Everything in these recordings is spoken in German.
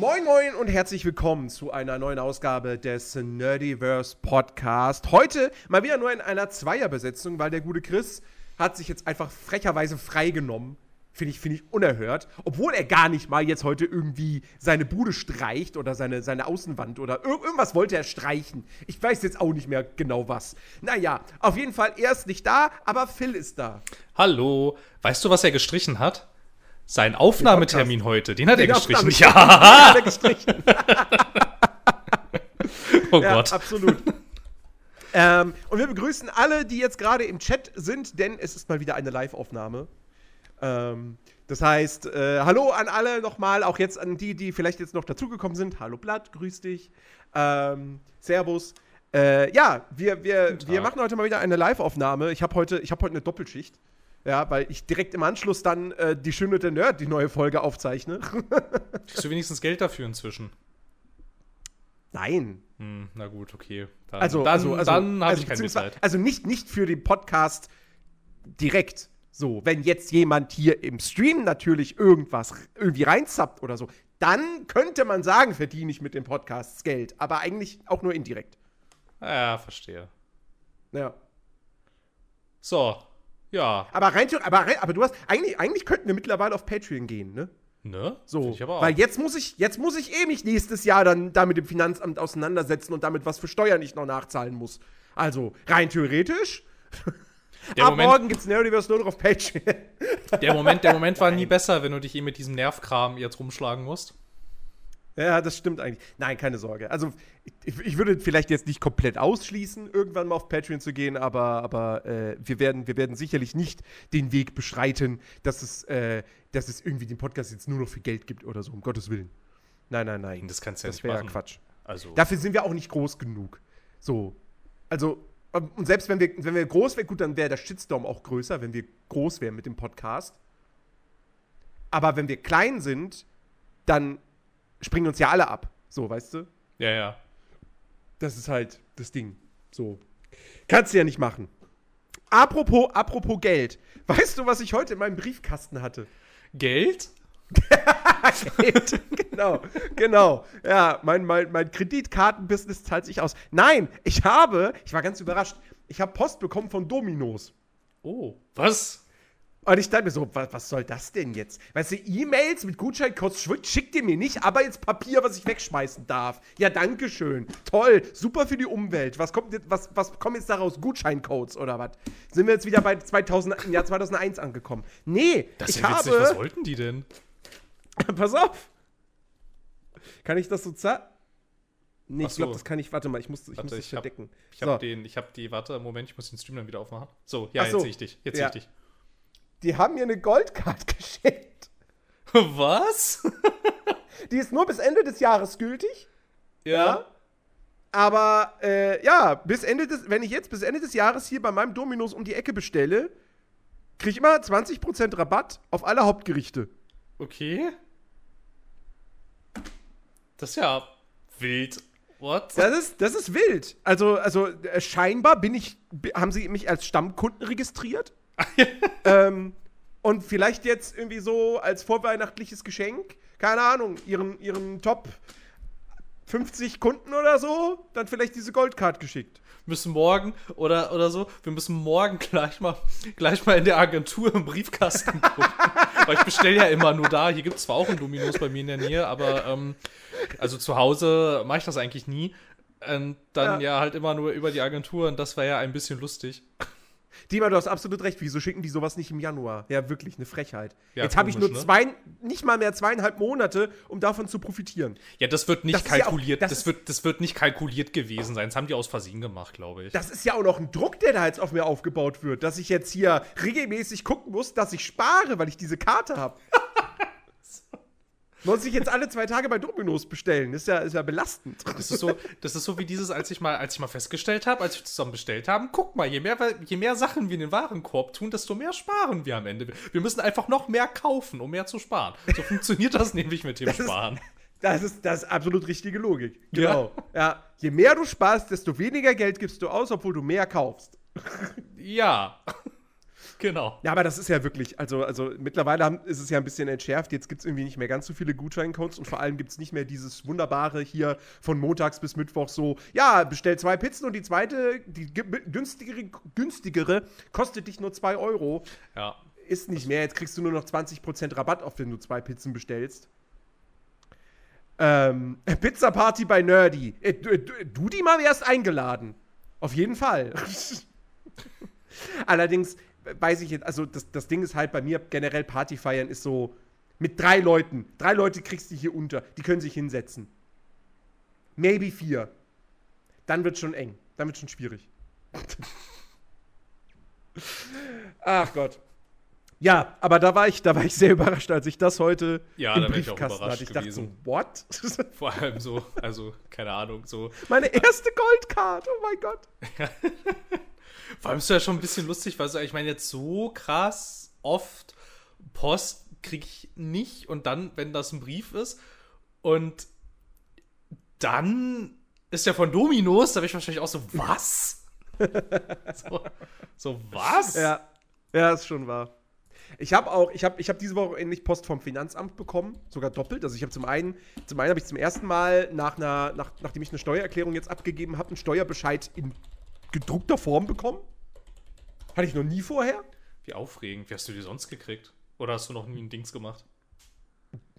Moin Moin und herzlich willkommen zu einer neuen Ausgabe des Nerdiverse Podcast. Heute mal wieder nur in einer Zweierbesetzung, weil der gute Chris hat sich jetzt einfach frecherweise freigenommen. Finde ich, find ich unerhört. Obwohl er gar nicht mal jetzt heute irgendwie seine Bude streicht oder seine, seine Außenwand oder ir irgendwas wollte er streichen. Ich weiß jetzt auch nicht mehr genau was. Naja, auf jeden Fall, er ist nicht da, aber Phil ist da. Hallo. Weißt du, was er gestrichen hat? Sein Aufnahmetermin heute, den hat Den er gestrichen. Ja. hat er gestrichen. Oh Ja, Gott. absolut. ähm, und wir begrüßen alle, die jetzt gerade im Chat sind, denn es ist mal wieder eine Live-Aufnahme. Ähm, das heißt, äh, hallo an alle nochmal, auch jetzt an die, die vielleicht jetzt noch dazugekommen sind. Hallo Blatt, grüß dich. Ähm, Servus. Äh, ja, wir, wir, wir machen heute mal wieder eine Live-Aufnahme. Ich habe heute, ich hab heute eine Doppelschicht. Ja, weil ich direkt im Anschluss dann äh, die Schöne der Nerd, die neue Folge aufzeichne. Kriegst du wenigstens Geld dafür inzwischen? Nein, Hm, na gut, okay. Dann, Also, dann, also, also, dann habe also ich keine Mitleid. Also nicht, nicht für den Podcast direkt. So, wenn jetzt jemand hier im Stream natürlich irgendwas irgendwie reinzappt oder so, dann könnte man sagen, verdiene ich mit dem Podcast Geld. Aber eigentlich auch nur indirekt. Ja, verstehe. Ja. So, ja. Aber rein, aber, aber du hast, eigentlich, eigentlich könnten wir mittlerweile auf Patreon gehen, ne? Ne? So, weil jetzt muss ich, jetzt muss ich eh mich nächstes Jahr dann da mit dem Finanzamt auseinandersetzen und damit, was für Steuern ich noch nachzahlen muss. Also, rein theoretisch. der, Ab Moment, morgen gibt's Nerdiverse nur noch auf Patreon. der, Moment, der Moment war nie besser, wenn du dich eh mit diesem Nervkram jetzt rumschlagen musst. Ja, das stimmt eigentlich. Nein, keine Sorge. Also, ich, ich würde vielleicht jetzt nicht komplett ausschließen, irgendwann mal auf Patreon zu gehen, aber, aber äh, wir, werden, wir werden sicherlich nicht den Weg beschreiten, dass es, äh, dass es irgendwie den Podcast jetzt nur noch für Geld gibt oder so, um Gottes Willen. Nein, nein, nein. Das kannst du ja Das nicht wäre ja machen. Quatsch. Also, Dafür sind wir auch nicht groß genug. So. Also, ähm, und selbst wenn wir, wenn wir groß wären, gut, dann wäre der Shitstorm auch größer, wenn wir groß wären mit dem Podcast. Aber wenn wir klein sind, dann springen uns ja alle ab. So, weißt du? ja, ja. Das ist halt das Ding. So. Kannst du ja nicht machen. Apropos, apropos Geld. Weißt du, was ich heute in meinem Briefkasten hatte? Geld? Geld. genau, genau. Ja, mein, mein, mein Kreditkartenbusiness zahlt sich aus. Nein, ich habe, ich war ganz überrascht, ich habe Post bekommen von Dominos. Oh, was? Und ich dachte mir so, was, was soll das denn jetzt? Weißt du, E-Mails mit Gutscheincodes schickt ihr mir nicht, aber jetzt Papier, was ich wegschmeißen darf. Ja, danke schön. Toll, super für die Umwelt. Was kommt jetzt, was, was kommen jetzt daraus? Gutscheincodes oder was? Sind wir jetzt wieder bei 2000, im Jahr 2001 angekommen? Nee, Das ist ich ja witzig. habe, Was wollten die denn? Pass auf. Kann ich das so za Nee, Ach ich glaube, so. das kann ich. Warte mal, ich muss, ich Warte, muss das ich hab- verdecken. Ich habe So. den, ich habe die, warte, Moment, ich muss den Stream dann wieder aufmachen. So, ja, so. jetzt sehe ich dich. Jetzt Ja. sehe ich dich. Die haben mir eine Goldcard geschenkt. Was? Die ist nur bis Ende des Jahres gültig. ja. Aber äh, ja, bis Ende des, wenn ich jetzt bis Ende des Jahres hier bei meinem Dominos um die Ecke bestelle, kriege ich immer 20% Rabatt auf alle Hauptgerichte. Okay. Das ist ja wild. What? Das ist, das ist wild. Also, also äh, scheinbar bin ich, haben sie mich als Stammkunden registriert. ähm, und vielleicht jetzt irgendwie so als vorweihnachtliches Geschenk, keine Ahnung, ihren, ihren Top 50 Kunden oder so, dann vielleicht diese Goldcard geschickt. müssen morgen oder, oder so, wir müssen morgen gleich mal, gleich mal in der Agentur im Briefkasten gucken. Weil ich bestelle ja immer nur da. Hier gibt es zwar auch einen Dominos bei mir in der Nähe, aber ähm, also zu Hause mache ich das eigentlich nie. Und dann ja. halt immer nur über die Agentur und das war ja ein bisschen lustig. Dima, du hast absolut recht. Wieso schicken die sowas nicht im Januar? Ja, wirklich, eine Frechheit. Ja, Jetzt habe ich nur ne? zwei, nicht mal mehr zweieinhalb Monate, um davon zu profitieren. Ja, das wird nicht Das ist ja auch- kalkuliert. das das, wird, das wird nicht kalkuliert gewesen sein. Das haben die aus Versehen gemacht, glaube ich. Das ist ja auch noch ein Druck, der da jetzt auf mir aufgebaut wird, dass ich jetzt hier regelmäßig gucken muss, dass ich spare, weil ich diese Karte habe. Muss ich jetzt alle zwei Tage bei Dominos bestellen? Ist ja, ist ja belastend. Das ist so, das ist so wie dieses, als ich mal, als ich mal festgestellt habe, als wir zusammen bestellt haben, guck mal, je mehr, je mehr Sachen wir in den Warenkorb tun, desto mehr sparen wir am Ende. Wir müssen einfach noch mehr kaufen, um mehr zu sparen. So funktioniert das nämlich mit dem ist- Sparen. Das ist, das ist absolut richtige Logik. Genau. Ja. Je mehr du sparst, desto weniger Geld gibst du aus, obwohl du mehr kaufst. Ja. Genau. Ja, aber das ist ja wirklich, also, also mittlerweile haben, ist es ja ein bisschen entschärft. Jetzt gibt es irgendwie nicht mehr ganz so viele Gutscheincodes und vor allem gibt es nicht mehr dieses wunderbare hier von montags bis Mittwoch so, ja, bestell zwei Pizzen und die zweite, die günstigere, günstigere kostet dich nur zwei Euro. Ja. Ist nicht mehr. Jetzt kriegst du nur noch 20% Rabatt auf, wenn du zwei Pizzen bestellst. Ähm, Pizza Party bei Nerdy. Äh, du, du, die mal erst eingeladen. Auf jeden Fall. Allerdings weiß ich jetzt, also das, das Ding ist halt bei mir generell Party feiern ist so mit drei Leuten. Drei Leute kriegst du hier unter. Die können sich hinsetzen. Maybe vier. Dann wird schon eng. Dann wird schon schwierig. Ach Gott. Ja, aber da war ich, da war ich sehr überrascht, als ich das heute ja, im da Briefkasten hatte. Ich dachte so, what? Vor allem so, also keine Ahnung, so. Meine erste Goldcard, oh mein Gott. Vor allem ist ja schon ein bisschen lustig, weil so, ich meine, jetzt so krass oft Post kriege ich nicht und dann, wenn das ein Brief ist und dann ist der von Dominos, da bin ich wahrscheinlich auch so, was? so, so, was? Ja, ja, ist schon wahr. Ich habe auch, ich habe ich hab diese Woche endlich Post vom Finanzamt bekommen, sogar doppelt. Also ich habe zum einen, zum einen habe ich zum ersten Mal nach einer, nach, nachdem ich eine Steuererklärung jetzt abgegeben habe, einen Steuerbescheid in gedruckter Form bekommen. Hatte ich noch nie vorher. Wie aufregend. Wie hast du die sonst gekriegt? Oder hast du noch nie ein Dings gemacht?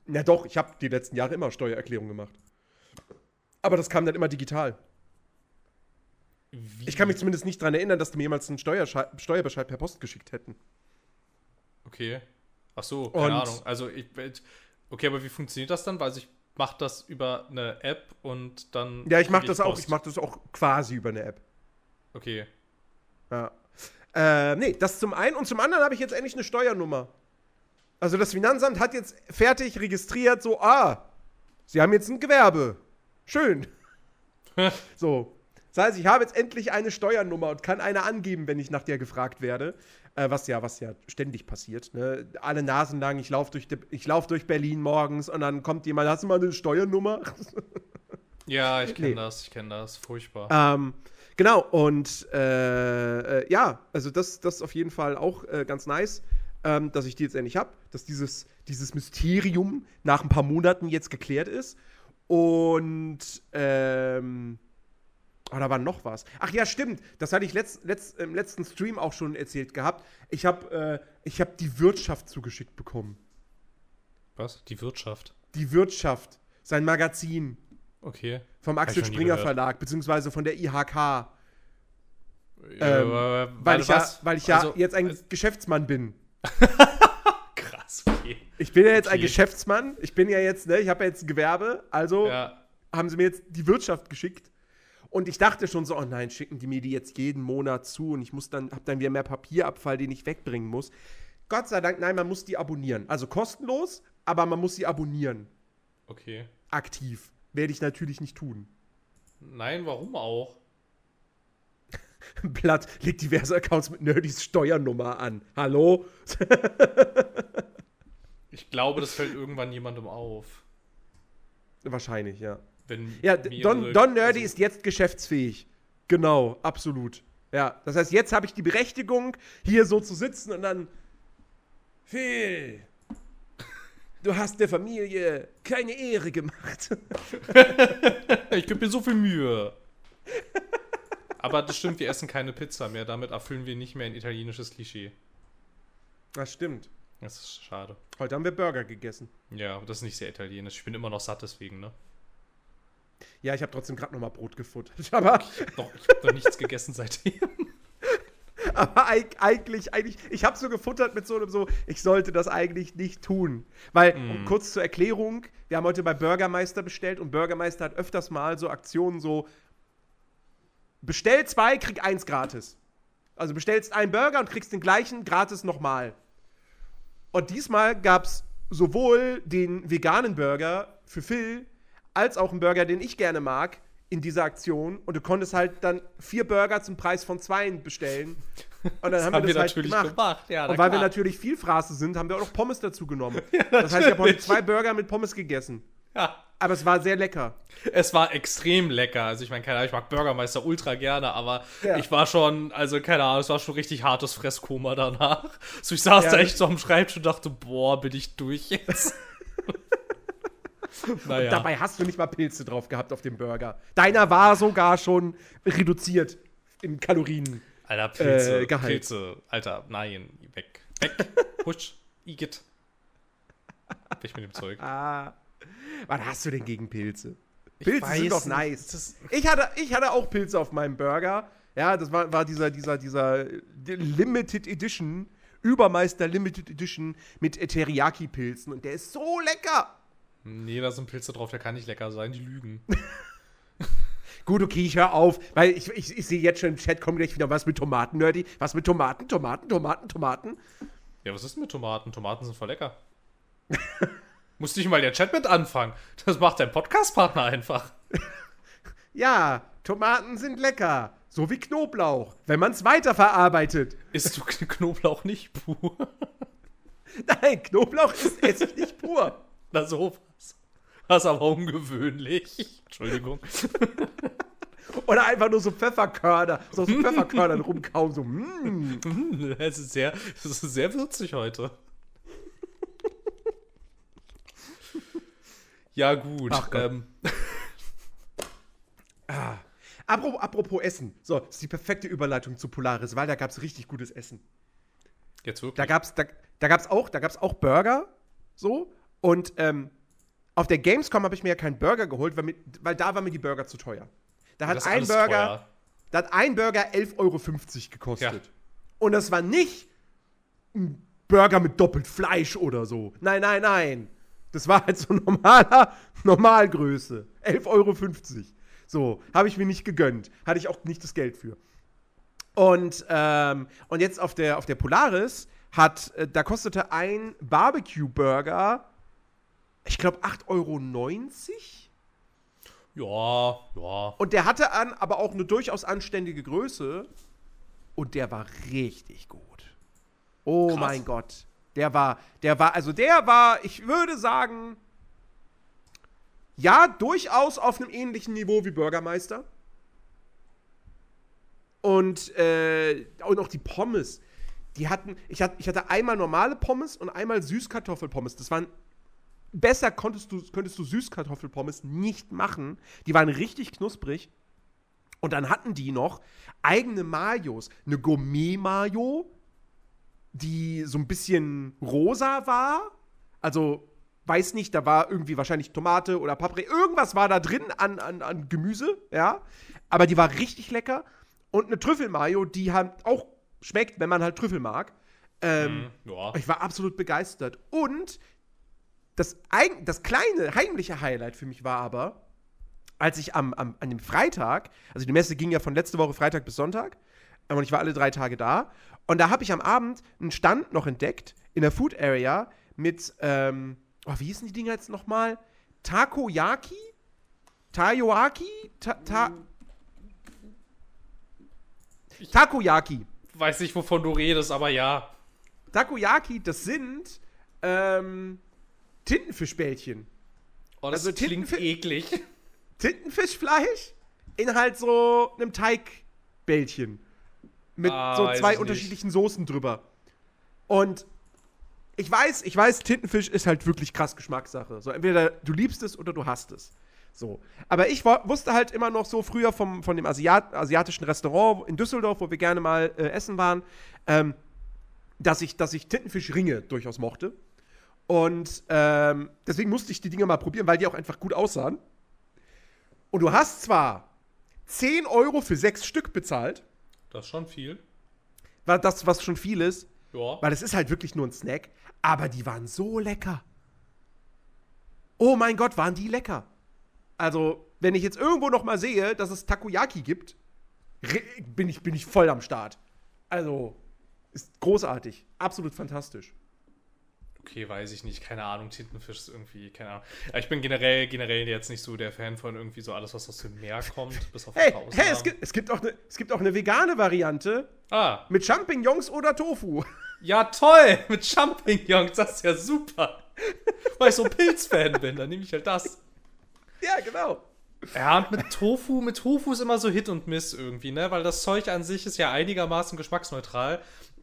Na doch, ich habe die letzten Jahre immer Steuererklärung gemacht. Aber das kam dann immer digital. Wie? Ich kann mich zumindest nicht daran erinnern, dass die mir jemals einen Steuerbescheid per Post geschickt hätten. Okay. Ach so, keine und Ahnung. Also ich, okay, aber wie funktioniert das dann? Weil ich mache das über eine App und dann. Ja, ich mache das auch. Ich mache das auch quasi über eine App. Okay. Ja. Äh, nee, das zum einen. Und zum anderen habe ich jetzt endlich eine Steuernummer. Also das Finanzamt hat jetzt fertig registriert, so, ah, Sie haben jetzt ein Gewerbe. Schön. so. Das heißt, ich habe jetzt endlich eine Steuernummer und kann eine angeben, wenn ich nach der gefragt werde. Äh, was, ja, was ja ständig passiert. Ne? Alle Nasen lang, ich laufe durch, lauf durch Berlin morgens und dann kommt jemand, hast du mal eine Steuernummer? ja, ich kenne nee. das, ich kenne das. Furchtbar. Ähm, genau, und äh, äh, ja, also das, das ist auf jeden Fall auch äh, ganz nice, ähm, dass ich die jetzt endlich habe, dass dieses, dieses Mysterium nach ein paar Monaten jetzt geklärt ist. Und ähm, Oh, da war noch was. Ach ja, stimmt. Das hatte ich letzt, letzt, im letzten Stream auch schon erzählt gehabt. Ich habe äh, hab die Wirtschaft zugeschickt bekommen. Was? Die Wirtschaft? Die Wirtschaft. Sein Magazin. Okay. Vom Axel Springer Verlag, beziehungsweise von der IHK. Ja, ähm, weil, ich ja, weil ich ja also, jetzt ein also, Geschäftsmann bin. Krass, okay. Ich bin ja jetzt okay. ein Geschäftsmann. Ich bin ja jetzt, ne, ich habe ja jetzt ein Gewerbe. Also ja. haben sie mir jetzt die Wirtschaft geschickt. Und ich dachte schon so, oh nein, schicken die mir die jetzt jeden Monat zu und ich muss dann, hab dann wieder mehr Papierabfall, den ich wegbringen muss. Gott sei Dank, nein, man muss die abonnieren. Also kostenlos, aber man muss sie abonnieren. Okay. Aktiv. Werde ich natürlich nicht tun. Nein, warum auch? Blatt legt diverse Accounts mit Nerdys Steuernummer an. Hallo? ich glaube, das fällt irgendwann jemandem auf. Wahrscheinlich, ja. Wenn ja, Don, Don Nerdy also ist jetzt geschäftsfähig. Genau, absolut. Ja, das heißt, jetzt habe ich die Berechtigung, hier so zu sitzen und dann. Phil, du hast der Familie keine Ehre gemacht. ich gebe mir so viel Mühe. Aber das stimmt, wir essen keine Pizza mehr. Damit erfüllen wir nicht mehr ein italienisches Klischee. Das stimmt. Das ist schade. Heute haben wir Burger gegessen. Ja, aber das ist nicht sehr italienisch. Ich bin immer noch satt deswegen, ne? Ja, ich habe trotzdem gerade noch mal Brot gefuttert. Aber ich habe noch, hab noch nichts gegessen seitdem. Aber eigentlich, eigentlich, ich habe so gefuttert mit so einem so, ich sollte das eigentlich nicht tun. Weil, mm. um, kurz zur Erklärung, wir haben heute bei Bürgermeister bestellt und Bürgermeister hat öfters mal so Aktionen so, bestell zwei, krieg eins gratis. Also bestellst einen Burger und kriegst den gleichen gratis nochmal. Und diesmal gab es sowohl den veganen Burger für Phil als auch einen Burger, den ich gerne mag, in dieser Aktion. Und du konntest halt dann vier Burger zum Preis von zwei bestellen. Und dann haben, haben wir das halt gemacht. gemacht. Ja, und weil klar. wir natürlich viel Fraße sind, haben wir auch noch Pommes dazu genommen. Ja, das heißt, ich habe heute zwei Burger mit Pommes gegessen. Ja. aber es war sehr lecker. Es war extrem lecker. Also ich meine, keine Ahnung, ich mag Bürgermeister ultra gerne, aber Ja. ich war schon, also keine Ahnung, es war schon richtig hartes Fresskoma danach. So ich saß Ja, da das- echt so am Schreibtisch und dachte, boah, bin ich durch jetzt. naja. Dabei hast du nicht mal Pilze drauf gehabt auf dem Burger. Deiner war sogar schon reduziert im Kalorien. Alter, Pilze, äh. Pilze. Alter, nein, weg. Weg. Husch, Igitt. Weg mit dem Zeug. Ah. Was hast du denn gegen Pilze? Pilze weiß sind doch nice. Ich hatte, ich hatte auch Pilze auf meinem Burger. Ja, das war, war dieser, dieser, dieser Limited Edition, Übermeister Limited Edition mit Teriyaki-Pilzen. Und der ist so lecker. Nee, da sind Pilze drauf, der kann nicht lecker sein, die lügen. Gut, okay, ich höre auf, weil ich, ich, ich sehe jetzt schon im Chat, kommt gleich wieder was mit Tomaten, Nerdy. Was mit Tomaten, Tomaten, Tomaten, Tomaten. Ja, was ist denn mit Tomaten? Tomaten sind voll lecker. Muss nicht mal der Chat mit anfangen. Das macht dein Podcast-Partner einfach. Ja, Tomaten sind lecker. So wie Knoblauch, wenn man es weiterverarbeitet. Isst du Knoblauch nicht pur? Nein, Knoblauch ist Essig nicht pur. Na sowas. Das ist aber ungewöhnlich. Entschuldigung. Oder einfach nur so Pfefferkörner, so aus so Pfefferkörnern rumkauen, so, mm. Es ist sehr, es ist sehr würzig heute. Ja, gut. Ach Gott. ähm, Apropos, apropos Essen. So, das ist die perfekte Überleitung zu Polaris, weil da gab es richtig gutes Essen. jetzt wirklich. Da gab's, da, da gab's auch, da gab's auch Burger, so. Und ähm, auf der Gamescom habe ich mir ja keinen Burger geholt, weil, mit, weil da war mir die Burger zu teuer. Da hat ein Burger, teuer. da hat ein Burger 11,50 Euro gekostet. Ja. Und das war nicht ein Burger mit doppelt Fleisch oder so. Nein, nein, nein. Das war halt so normaler Normalgröße. 11,50 Euro. So, habe ich mir nicht gegönnt. Hatte ich auch nicht das Geld für. Und, ähm, und jetzt auf der, auf der Polaris hat, äh, da kostete ein Barbecue-Burger, ich glaube, 8,90 Euro. Ja, ja. Und der hatte an, aber auch eine durchaus anständige Größe. Und der war richtig gut. Oh Krass. mein Gott. Der war, der war, also der war, ich würde sagen, ja, durchaus auf einem ähnlichen Niveau wie Bürgermeister. Und, äh, und auch die Pommes. Die hatten, ich hatte, ich hatte einmal normale Pommes und einmal Süßkartoffelpommes. Das waren besser konntest du, könntest du Süßkartoffelpommes nicht machen. Die waren richtig knusprig. Und dann hatten die noch eigene Mayos. Eine Gourmet-Mayo, die so ein bisschen rosa war. Also, weiß nicht, da war irgendwie wahrscheinlich Tomate oder Paprika. Irgendwas war da drin an, an, an Gemüse, ja. Aber die war richtig lecker. Und eine Trüffelmayo, die halt auch schmeckt, wenn man halt Trüffel mag. Ähm, Hm, ja. ich war absolut begeistert. Und das, eig- das kleine, heimliche Highlight für mich war aber, als ich am, am, an dem Freitag, also die Messe ging ja von letzte Woche Freitag bis Sonntag, ähm, und ich war alle drei Tage da. Und da habe ich am Abend einen Stand noch entdeckt in der Food Area mit, ähm, oh, wie hießen die Dinger jetzt nochmal? Takoyaki? Tayoaki? Ta, ta Takoyaki. Weiß nicht, wovon du redest, aber ja. Takoyaki, das sind ähm, Tintenfischbällchen. Oh, das Also klingt Tintenfi- eklig. Tintenfischfleisch in halt so einem Teigbällchen. Mit Ah, so zwei ich unterschiedlichen Soßen drüber. Und ich weiß, ich weiß, Tintenfisch ist halt wirklich krass Geschmackssache. So, entweder du liebst es oder du hasst es. So. Aber ich wusste halt immer noch so früher vom, von dem Asiat asiatischen Restaurant in Düsseldorf, wo wir gerne mal äh, essen waren, ähm, dass ich, dass ich Tintenfischringe durchaus mochte. Und ähm, deswegen musste ich die Dinger mal probieren, weil die auch einfach gut aussahen. Und du hast zwar 10 Euro für sechs Stück bezahlt, Das ist schon viel. war das, was schon viel ist, Ja. weil es ist halt wirklich nur ein Snack, aber die waren so lecker. Oh mein Gott, waren die lecker. Also, wenn ich jetzt irgendwo noch mal sehe, dass es Takoyaki gibt, bin ich, bin ich voll am Start. Also, ist großartig. Absolut fantastisch. Okay, weiß ich nicht. Keine Ahnung. Tintenfisch ist irgendwie, keine Ahnung. Ich bin generell, generell jetzt nicht so der Fan von irgendwie so alles, was aus dem Meer kommt, bis auf Hey, hey es, gibt, es, gibt auch eine, es gibt auch eine vegane Variante Ah, mit Champignons oder Tofu. ja toll, mit Champignons, das ist ja super. Weil ich so ein Pilzfan bin, dann nehme ich halt das. Ja, genau. Ja, und mit Tofu, mit Tofu ist immer so Hit und Miss irgendwie, ne? Weil das Zeug an sich ist ja einigermaßen geschmacksneutral.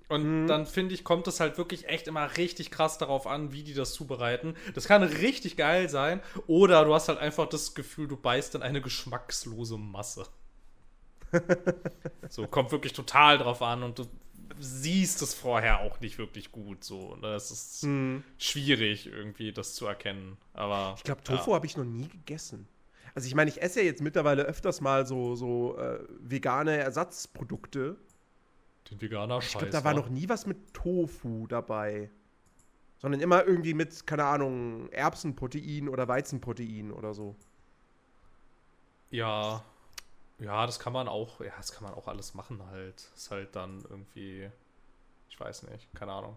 Und mhm. dann finde ich, kommt es halt wirklich echt immer richtig krass darauf an, wie die das zubereiten. Das kann richtig geil sein. Oder du hast halt einfach das Gefühl, du beißt in eine geschmackslose Masse. so, kommt wirklich total drauf an und du siehst es vorher auch nicht wirklich gut. So, das ist mhm. schwierig, irgendwie das zu erkennen. Aber. Ich glaube, Tofu ja. habe ich noch nie gegessen. Also ich meine, ich esse ja jetzt mittlerweile öfters mal so, so äh, vegane Ersatzprodukte. Den veganer Ich glaube, da war noch nie was mit Tofu dabei. Sondern immer irgendwie mit, keine Ahnung, Erbsenprotein oder Weizenprotein oder so. Ja. Ja, das kann man auch, ja, das kann man auch alles machen halt. Ist halt dann irgendwie, ich weiß nicht, keine Ahnung.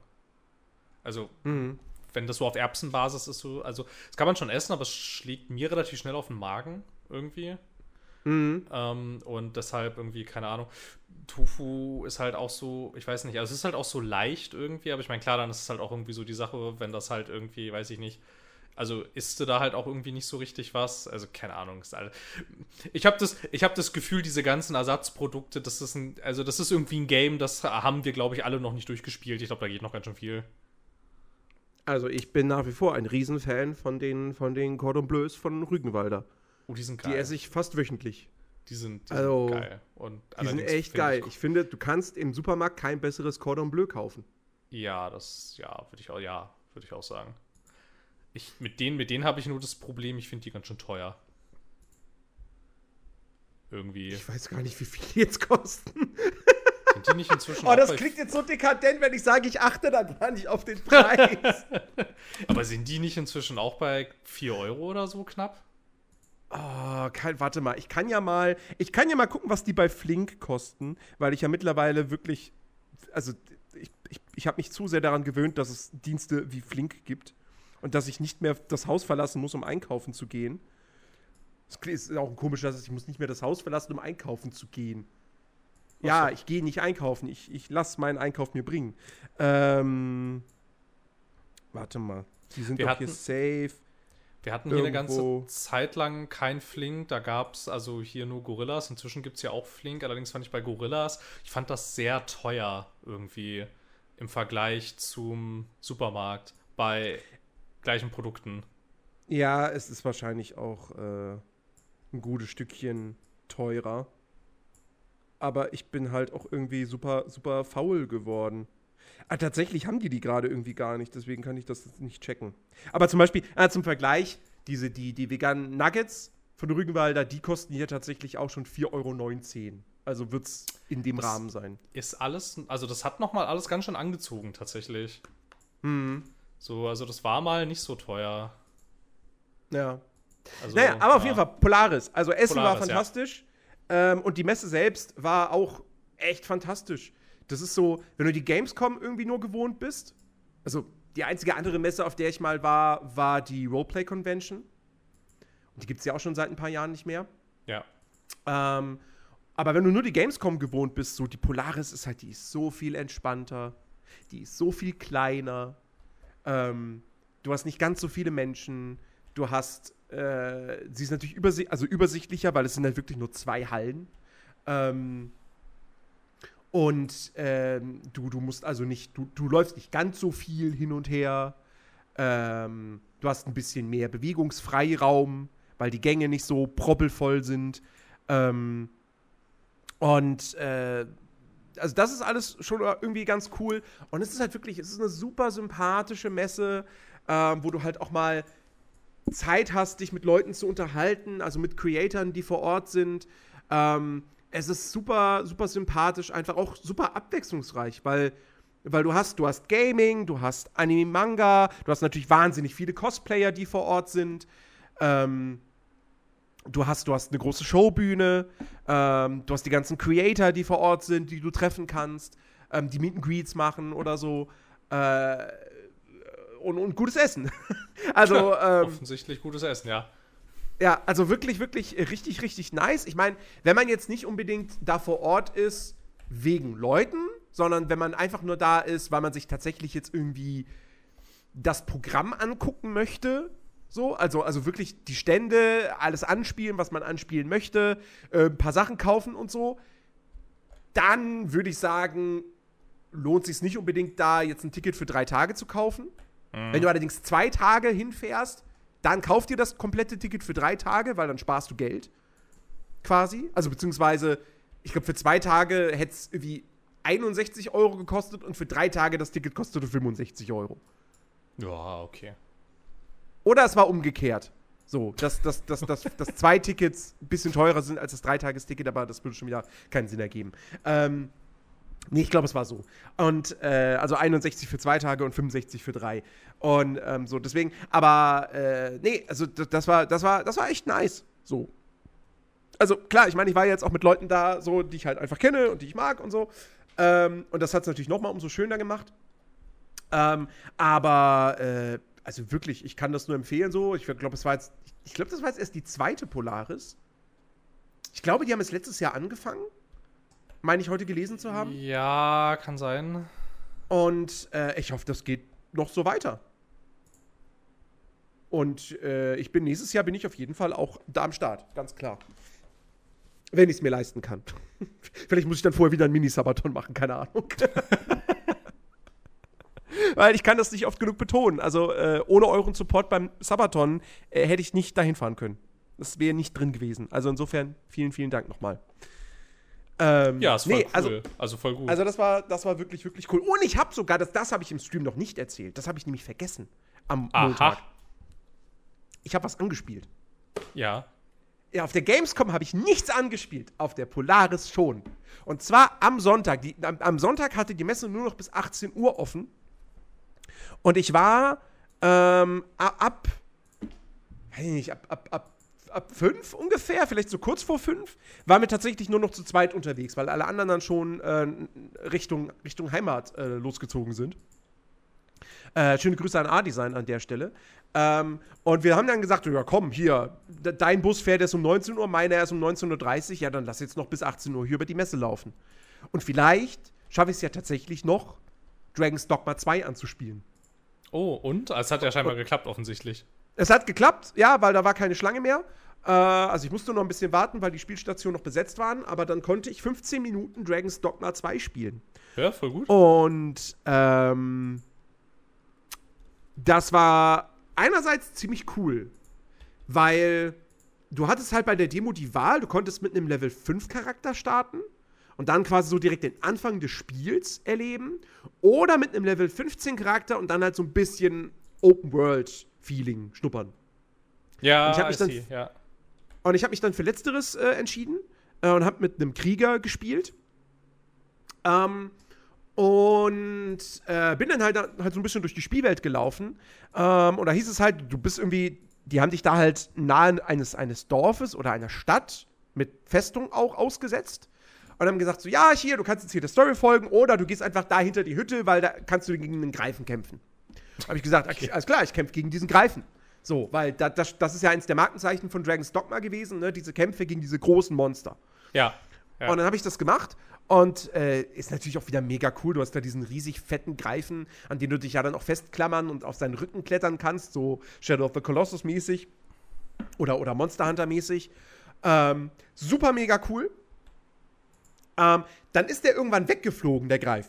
Also, mhm. wenn das so auf Erbsenbasis ist, so, also, das kann man schon essen, aber es schlägt mir relativ schnell auf den Magen irgendwie. Mhm. Ähm, und deshalb irgendwie, keine Ahnung. Tofu ist halt auch so, ich weiß nicht, also es ist halt auch so leicht irgendwie, aber ich meine, klar, dann ist es halt auch irgendwie so die Sache, wenn das halt irgendwie, weiß ich nicht, also isst du da halt auch irgendwie nicht so richtig was. Also keine Ahnung. Ich habe das, hab das Gefühl, diese ganzen Ersatzprodukte, das ist ein, also das ist irgendwie ein Game, das haben wir, glaube ich, alle noch nicht durchgespielt. Ich glaube, da geht noch ganz schön viel. Also ich bin nach wie vor ein Riesenfan von den, von den Cordon Bleus von Rügenwalder. Oh, die sind geil. Die esse ich fast wöchentlich. Die sind, die also, sind geil. Und die sind echt geil. Ich, ich, finde, du kannst im Supermarkt kein besseres Cordon Bleu kaufen. Ja, das, ja, würde ich auch, ja, würde ich auch sagen. Ich, mit denen, mit denen habe ich nur das Problem, ich finde die ganz schön teuer. Irgendwie. Ich weiß gar nicht, wie viel die jetzt kosten. Sind die nicht inzwischen Oh, das klingt jetzt so dekadent, wenn ich sage, ich achte dann gar nicht auf den Preis. Aber sind die nicht inzwischen auch bei 4 Euro oder so knapp? Oh, kein, warte mal, ich kann ja mal, ich kann ja mal gucken, was die bei Flink kosten, weil ich ja mittlerweile wirklich, also ich, ich, ich habe mich zu sehr daran gewöhnt, dass es Dienste wie Flink gibt und dass ich nicht mehr das Haus verlassen muss, um einkaufen zu gehen. Es ist auch komisch, dass ich muss nicht mehr das Haus verlassen, um einkaufen zu gehen. Was ja, ich gehe nicht einkaufen. Ich, ich lasse meinen Einkauf mir bringen. Ähm, warte mal. Die sind wir doch hier safe. Wir hatten hier Irgendwo. eine ganze Zeit lang kein Flink. Da gab es also hier nur Gorillas. Inzwischen gibt es ja auch Flink. Allerdings fand ich bei Gorillas, ich fand das sehr teuer irgendwie im Vergleich zum Supermarkt. Bei gleichen Produkten. Ja, es ist wahrscheinlich auch äh, ein gutes Stückchen teurer. Aber ich bin halt auch irgendwie super, super faul geworden. Ah, tatsächlich haben die die gerade irgendwie gar nicht, deswegen kann ich das nicht checken. Aber zum Beispiel, äh, zum Vergleich, diese, die, die veganen Nuggets von Rügenwalder, die kosten hier tatsächlich auch schon 4,19 Euro. Also wird es in dem das Rahmen sein. Ist alles, also das hat nochmal alles ganz schön angezogen, tatsächlich. Mhm. So, also das war mal nicht so teuer. Ja. Also, naja, aber ja. auf jeden Fall Polaris. Also Essen Polaris, war fantastisch. Ja. Ähm, und die Messe selbst war auch echt fantastisch. Das ist so, wenn du die Gamescom irgendwie nur gewohnt bist. Also die einzige andere Messe, auf der ich mal war, war die Roleplay Convention. Und die gibt es ja auch schon seit ein paar Jahren nicht mehr. Ja. Ähm, aber wenn du nur die Gamescom gewohnt bist, so die Polaris ist halt, die ist so viel entspannter, die ist so viel kleiner, ähm, du hast nicht ganz so viele Menschen. Du hast, äh, sie ist natürlich übersi also übersichtlicher, weil es sind halt wirklich nur zwei Hallen. Ähm, und ähm, du, du musst also nicht, du, du läufst nicht ganz so viel hin und her. Ähm, du hast ein bisschen mehr Bewegungsfreiraum, weil die Gänge nicht so proppelvoll sind. Ähm, und äh, also das ist alles schon irgendwie ganz cool. Und es ist halt wirklich, es ist eine super sympathische Messe, ähm, wo du halt auch mal Zeit hast, dich mit Leuten zu unterhalten, also mit Creatoren, die vor Ort sind. Ähm, es ist super, super sympathisch, einfach auch super abwechslungsreich, weil, weil du hast, du hast Gaming, du hast Anime Manga, du hast natürlich wahnsinnig viele Cosplayer, die vor Ort sind. Ähm, du hast, du hast eine große Showbühne, ähm, du hast die ganzen Creator, die vor Ort sind, die du treffen kannst, ähm, die Meet and Greets machen oder so. Äh, und, und, gutes Essen. also ähm, offensichtlich gutes Essen, ja. Ja, also wirklich, wirklich richtig, richtig nice. Ich meine, wenn man jetzt nicht unbedingt da vor Ort ist wegen Leuten, sondern wenn man einfach nur da ist, weil man sich tatsächlich jetzt irgendwie das Programm angucken möchte, So, also, also wirklich die Stände, alles anspielen, was man anspielen möchte, äh, ein paar Sachen kaufen und so. Dann würde ich sagen, lohnt sich nicht unbedingt, da jetzt ein Ticket für drei Tage zu kaufen. Mhm. Wenn du allerdings zwei Tage hinfährst, dann kauf dir das komplette Ticket für drei Tage, weil dann sparst du Geld. Quasi. Also beziehungsweise, ich glaube, für zwei Tage hätte es irgendwie 61 Euro gekostet und für drei Tage das Ticket kostete 65 Euro. Ja, okay. Oder es war umgekehrt. So, dass, dass, dass, dass, dass zwei Tickets ein bisschen teurer sind als das Dreitagesticket, aber das würde schon wieder keinen Sinn ergeben. Ähm, nee, ich glaube, es war so. Und, äh, also 61 für zwei Tage und 65 für drei. Und ähm, so, deswegen, aber, äh, nee, also das war, das war, das war echt nice. So. Also klar, ich meine, ich war jetzt auch mit Leuten da, so, die ich halt einfach kenne und die ich mag und so. Ähm, und das hat es natürlich nochmal umso schöner gemacht. Ähm, aber, äh, also wirklich, ich kann das nur empfehlen so. Ich glaube, es war jetzt, ich glaube, das war jetzt erst die zweite Polaris. Ich glaube, die haben es letztes Jahr angefangen. Meine ich heute gelesen zu haben. Ja, kann sein. Und äh, ich hoffe, das geht noch so weiter. Und äh, ich bin nächstes Jahr bin ich auf jeden Fall auch da am Start, ganz klar. Wenn ich es mir leisten kann. Vielleicht muss ich dann vorher wieder einen Mini-Sabaton machen, keine Ahnung. Weil ich kann das nicht oft genug betonen. Also äh, ohne euren Support beim Sabaton äh, hätte ich nicht dahin fahren können. Das wäre nicht drin gewesen. Also insofern vielen, vielen Dank nochmal. Ähm, ja, ist voll nee, cool. Also, also, voll gut. Also das war, das war wirklich, wirklich cool. Und ich habe sogar, das, das habe ich im Stream noch nicht erzählt. Das habe ich nämlich vergessen am Aha. Montag. Ich habe was angespielt. Ja. Ja, auf der Gamescom habe ich nichts angespielt, auf der Polaris schon. Und zwar am Sonntag. Die, am, am, Sonntag hatte die Messe nur noch bis 18 Uhr offen. Und ich war ähm, ab, weiß ich nicht, ab, ab, ab, ab fünf ungefähr, vielleicht so kurz vor fünf, waren wir tatsächlich nur noch zu zweit unterwegs, weil alle anderen dann schon äh, Richtung, Richtung Heimat äh, losgezogen sind. Äh, schöne Grüße an A-Design an der Stelle. Ähm, und wir haben dann gesagt, ja komm, hier, dein Bus fährt erst um 19 Uhr, meiner erst um 19.30 Uhr, ja dann lass jetzt noch bis 18 Uhr hier über die Messe laufen. Und vielleicht schaffe ich es ja tatsächlich noch, Dragon's Dogma 2 anzuspielen. Oh, und? Es hat ja scheinbar geklappt, offensichtlich. Es hat geklappt, ja, weil da war keine Schlange mehr. Äh, also ich musste noch ein bisschen warten, weil die Spielstationen noch besetzt waren, aber dann konnte ich 15 Minuten Dragon's Dogma 2 spielen. Ja, voll gut. Und ähm, das war einerseits ziemlich cool, weil du hattest halt bei der Demo die Wahl, du konntest mit einem Level 5 Charakter starten und dann quasi so direkt den Anfang des Spiels erleben oder mit einem Level 15 Charakter und dann halt so ein bisschen Open World Feeling schnuppern. Ja, und ich habe mich, dann, ja. Und ich hab mich dann für letzteres äh, entschieden äh, und habe mit einem Krieger gespielt. Ähm, und äh, bin dann halt, halt so ein bisschen durch die Spielwelt gelaufen. Ähm, und da hieß es halt, du bist irgendwie, die haben dich da halt nahe eines, eines Dorfes oder einer Stadt mit Festung auch ausgesetzt. Und haben gesagt, so, ja, hier, du kannst jetzt hier der Story folgen oder du gehst einfach da hinter die Hütte, weil da kannst du gegen einen Greifen kämpfen. Habe ich gesagt, okay, alles klar, ich kämpfe gegen diesen Greifen. So, weil da, das, das ist ja eins der Markenzeichen von Dragon's Dogma gewesen, ne? diese Kämpfe gegen diese großen Monster. Ja. ja. Und dann habe ich das gemacht und äh, ist natürlich auch wieder mega cool. Du hast da diesen riesig fetten Greifen, an den du dich ja dann auch festklammern und auf seinen Rücken klettern kannst, so Shadow of the Colossus mäßig oder, oder Monster Hunter mäßig. Ähm, super mega cool. Ähm, dann ist der irgendwann weggeflogen, der Greif.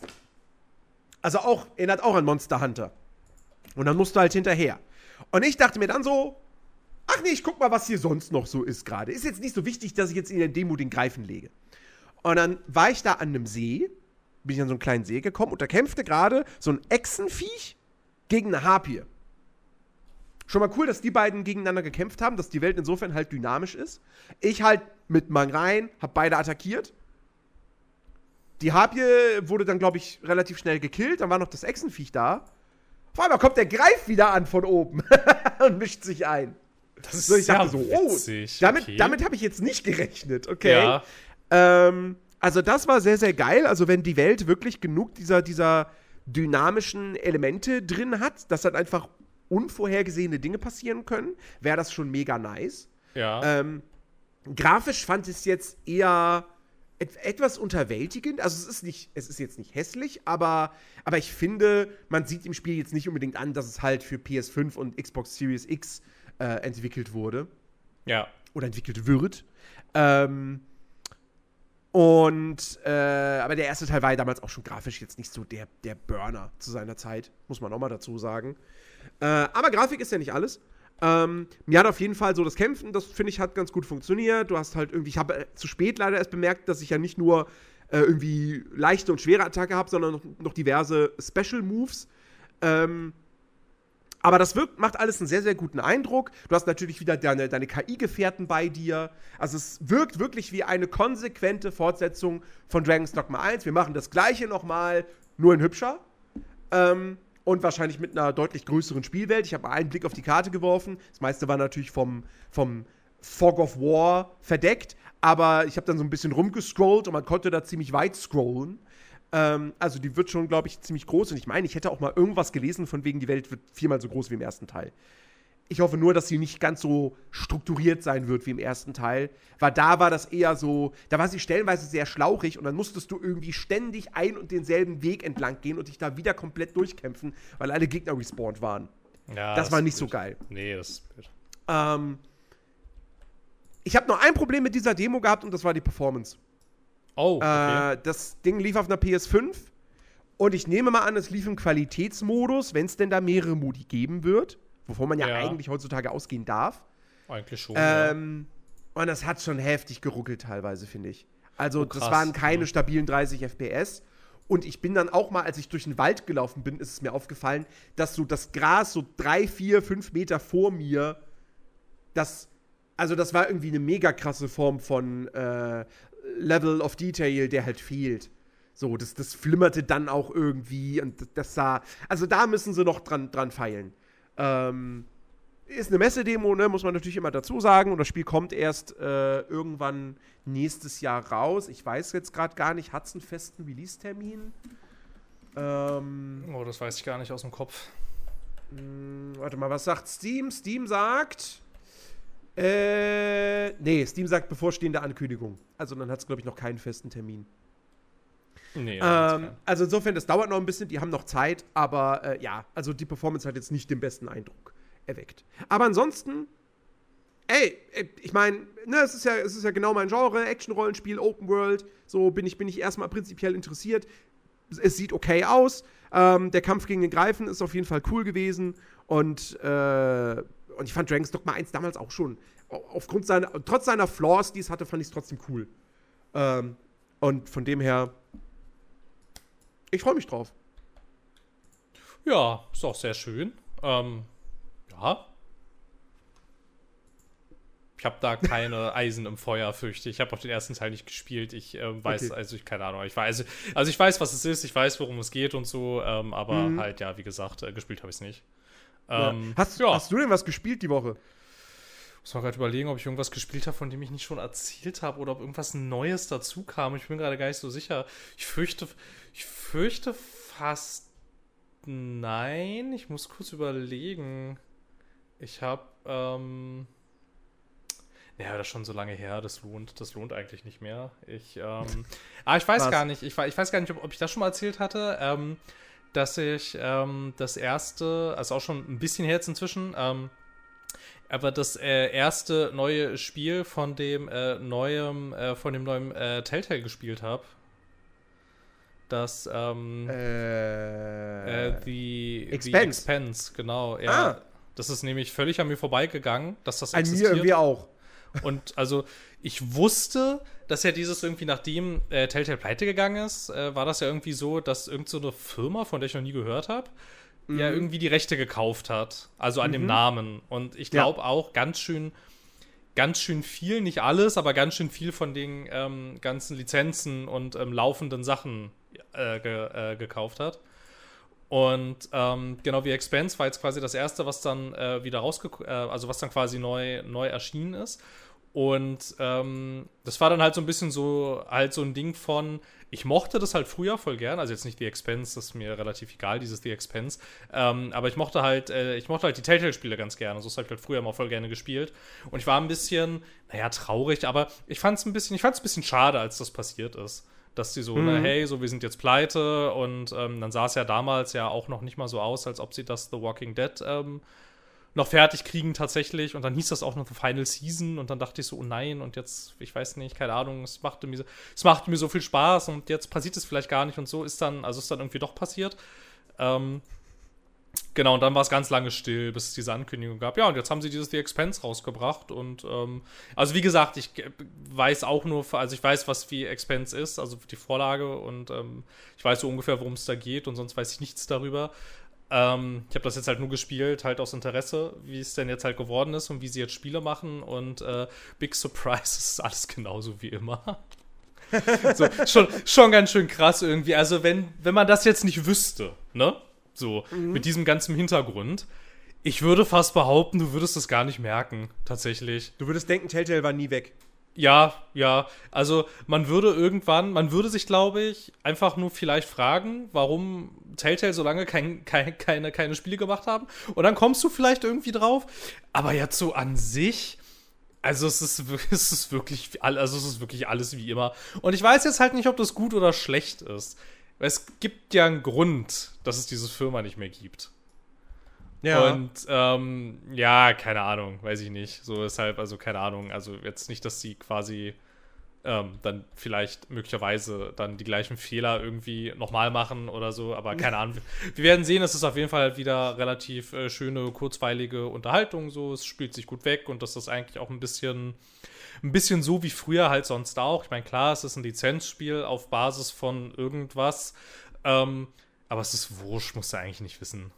Also auch, erinnert auch an Monster Hunter. Und dann musst du halt hinterher. Und ich dachte mir dann so, ach nee, ich guck mal, was hier sonst noch so ist gerade. Ist jetzt nicht so wichtig, dass ich jetzt in der Demo den Greifen lege. Und dann war ich da an einem See, bin ich an so einen kleinen See gekommen und da kämpfte gerade so ein Echsenviech gegen eine Harpie. Schon mal cool, dass die beiden gegeneinander gekämpft haben, dass die Welt insofern halt dynamisch ist. Ich halt mit Mang rein, hab beide attackiert. Die Harpie wurde dann, glaube ich, relativ schnell gekillt. Dann war noch das Echsenviech da. Auf einmal kommt der Greif wieder an von oben und mischt sich ein. Das ist so, ich dachte so, oh, damit, okay. damit habe ich jetzt nicht gerechnet, okay. Ja. Ähm, also das war sehr, sehr geil. Also wenn die Welt wirklich genug dieser, dieser dynamischen Elemente drin hat, dass dann einfach unvorhergesehene Dinge passieren können, wäre das schon mega nice. Ja. Ähm, grafisch fand ich es jetzt eher etwas unterwältigend. Also es ist nicht, es ist jetzt nicht hässlich, aber, aber ich finde, man sieht im Spiel jetzt nicht unbedingt an, dass es halt für PS5 und Xbox Series X äh, entwickelt wurde. Ja. Oder entwickelt wird. Ähm, und, äh, aber der erste Teil war ja damals auch schon grafisch jetzt nicht so der, der Burner zu seiner Zeit, muss man auch mal dazu sagen. Äh, aber Grafik ist ja nicht alles. Ähm, mir hat auf jeden Fall so das Kämpfen, das finde ich, hat ganz gut funktioniert. Du hast halt irgendwie, ich habe äh, zu spät leider erst bemerkt, dass ich ja nicht nur äh, irgendwie leichte und schwere Attacke habe, sondern noch, noch diverse Special Moves. Ähm, aber das wirkt, macht alles einen sehr, sehr guten Eindruck. Du hast natürlich wieder deine, deine KI-Gefährten bei dir. Also es wirkt wirklich wie eine konsequente Fortsetzung von Dragon's Dogma 1. Wir machen das gleiche nochmal, nur in hübscher. Ähm, und wahrscheinlich mit einer deutlich größeren Spielwelt. Ich habe einen Blick auf die Karte geworfen. Das meiste war natürlich vom, vom Fog of War verdeckt. Aber ich habe dann so ein bisschen rumgescrollt und man konnte da ziemlich weit scrollen. Ähm, also die wird schon, glaube ich, ziemlich groß. Und ich meine, ich hätte auch mal irgendwas gelesen, von wegen, die Welt wird viermal so groß wie im ersten Teil. Ich hoffe nur, dass sie nicht ganz so strukturiert sein wird wie im ersten Teil. Weil da war das eher so, da war sie stellenweise sehr schlauchig und dann musstest du irgendwie ständig ein und denselben Weg entlang gehen und dich da wieder komplett durchkämpfen, weil alle Gegner respawned waren. ja das war nicht so geil. Nee, das ist blöd. Ähm, ich habe nur ein Problem mit dieser Demo gehabt und das war die Performance. Oh, okay. Äh, das Ding lief auf einer PS5 und ich nehme mal an, es lief im Qualitätsmodus, wenn es denn da mehrere Modi geben wird, wovon man ja, Ja. eigentlich heutzutage ausgehen darf. Eigentlich schon. ja. Ähm, und das hat schon heftig geruckelt teilweise, finde ich. Also, Oh, das waren keine ja. stabilen 30 FPS. Und ich bin dann auch mal, als ich durch den Wald gelaufen bin, ist es mir aufgefallen, dass so das Gras so drei, vier, fünf Meter vor mir, das, also das war irgendwie eine mega krasse Form von äh, Level of Detail, der halt fehlt. So, das, das flimmerte dann auch irgendwie und das- das sah, also da müssen sie noch dran, dran feilen. Ähm, ist eine Messedemo, ne, muss man natürlich immer dazu sagen. Und das Spiel kommt erst äh, irgendwann nächstes Jahr raus. Ich weiß jetzt gerade gar nicht, hat es einen festen Release-Termin? Ähm, oh, das weiß ich gar nicht aus dem Kopf. mh, warte mal, was sagt Steam? Steam sagt. Äh, nee, Steam sagt bevorstehende Ankündigung. Also dann hat es, glaube ich, noch keinen festen Termin. Nee, Ähm, also insofern, das dauert noch ein bisschen, die haben noch Zeit, aber äh, ja, also die Performance hat jetzt nicht den besten Eindruck erweckt. Aber ansonsten, ey, ich meine, ne, es ist ja, es ist ja genau mein Genre, Action-Rollenspiel, Open World, so bin ich, bin ich erstmal prinzipiell interessiert. Es, sieht okay aus. Ähm, der Kampf gegen den Greifen ist auf jeden Fall cool gewesen und, äh, und ich fand Dragon's Dogma 1 damals auch schon. au- Aufgrund seiner, trotz seiner Flaws, die es hatte, fand ich es trotzdem cool. Ähm, und von dem her, ich freue mich drauf. Ja, ist auch sehr schön. Ähm, ja. Ich habe da keine Eisen im Feuer, fürchte ich. Ich habe auch den ersten Teil nicht gespielt. Ich ähm, weiß, Okay. also ich keine Ahnung. Ich weiß, also ich weiß, was es ist. Ich weiß, worum es geht und so. Ähm, aber Mhm. halt ja, wie gesagt, äh, gespielt habe ich es nicht. Ja. Ähm, hast, ja. hast du denn was gespielt die Woche? Muss mal gerade überlegen, ob ich irgendwas gespielt habe, von dem ich nicht schon erzählt habe oder ob irgendwas Neues dazu kam. Ich bin gerade gar nicht so sicher. Ich fürchte, ich fürchte fast nein. Ich muss kurz überlegen. Ich habe, ähm, ja, das ist schon so lange her. Das lohnt, das lohnt eigentlich nicht mehr. Ich, ähm, ah, ich weiß Was? gar nicht. Ich, ich weiß gar nicht, ob, ob ich das schon mal erzählt hatte. Ähm, dass ich ähm, das erste, also auch schon ein bisschen her jetzt inzwischen, ähm, aber das äh, erste neue Spiel von dem äh, neuem, äh, von dem neuen äh, Telltale gespielt habe. Das ähm, Äh, äh, The Expense. The Expense, genau. Ja, Ah. Das ist nämlich völlig an mir vorbeigegangen, dass das an mir existiert. irgendwie auch. Und also ich wusste, dass ja dieses irgendwie, nachdem äh, Telltale pleite gegangen ist, äh, war das ja irgendwie so, dass irgend so eine Firma, von der ich noch nie gehört habe, ja Mhm. irgendwie die Rechte gekauft hat. Also an dem Namen. Und ich Ja. glaube auch ganz schön, ganz schön viel, nicht alles, aber ganz schön viel von den ähm, ganzen Lizenzen und ähm, laufenden Sachen äh, ge äh, gekauft hat. Und ähm, genau wie Expense war jetzt quasi das erste, was dann äh, wieder rausgekommen, äh, also was dann quasi neu, neu erschienen ist. Und ähm, das war dann halt so ein bisschen so, halt so ein Ding von, ich mochte das halt früher voll gern, also jetzt nicht The Expense, das ist mir relativ egal, dieses The Expense, ähm, aber ich mochte halt, äh, ich mochte halt die Telltale-Spiele ganz gerne, so das habe ich halt früher immer voll gerne gespielt. Und ich war ein bisschen, naja, traurig, aber ich fand es ein bisschen, ich fand es ein bisschen schade, als das passiert ist. Dass die so, Mhm. ne, hey, so, wir sind jetzt pleite und ähm, dann sah es ja damals ja auch noch nicht mal so aus, als ob sie das The Walking Dead ähm, noch fertig kriegen tatsächlich. Und dann hieß das auch noch Final Season. Und dann dachte ich so, oh nein, und jetzt, ich weiß nicht, keine Ahnung, es machte mir, es machte mir so viel Spaß und jetzt passiert es vielleicht gar nicht und so ist dann, also ist dann irgendwie doch passiert. Ähm, genau, und dann war es ganz lange still, bis es diese Ankündigung gab. Ja, und jetzt haben sie dieses The Expense rausgebracht. Und ähm, also wie gesagt, ich weiß auch nur, also ich weiß, was wie Expense ist, also die Vorlage und ähm, ich weiß so ungefähr, worum es da geht und sonst weiß ich nichts darüber. Ähm, ich habe das jetzt halt nur gespielt, halt aus Interesse, wie es denn jetzt halt geworden ist und wie sie jetzt Spiele machen. Und äh, Big Surprise ist alles genauso wie immer. so, schon, schon ganz schön krass irgendwie. Also, wenn, wenn man das jetzt nicht wüsste, ne? So, mhm. mit diesem ganzen Hintergrund. Ich würde fast behaupten, du würdest es gar nicht merken, tatsächlich. Du würdest denken, Telltale war nie weg. Ja, ja. Also man würde irgendwann, man würde sich, glaube ich, einfach nur vielleicht fragen, warum Telltale so lange kein, kein, keine, keine Spiele gemacht haben. Und dann kommst du vielleicht irgendwie drauf. Aber jetzt so an sich, also es ist, es ist wirklich, also es ist wirklich alles wie immer. Und ich weiß jetzt halt nicht, ob das gut oder schlecht ist. Es gibt ja einen Grund, dass es diese Firma nicht mehr gibt. Ja. Und ähm, ja, keine Ahnung, weiß ich nicht. So deshalb, also keine Ahnung. Also jetzt nicht, dass sie quasi ähm, dann vielleicht möglicherweise dann die gleichen Fehler irgendwie nochmal machen oder so, aber keine Ahnung. Wir werden sehen, es ist auf jeden Fall wieder relativ äh, schöne, kurzweilige Unterhaltung. So, es spielt sich gut weg und dass das eigentlich auch ein bisschen, ein bisschen so wie früher halt sonst auch. Ich meine, klar, es ist ein Lizenzspiel auf Basis von irgendwas, ähm, aber es ist wurscht, musst du eigentlich nicht wissen.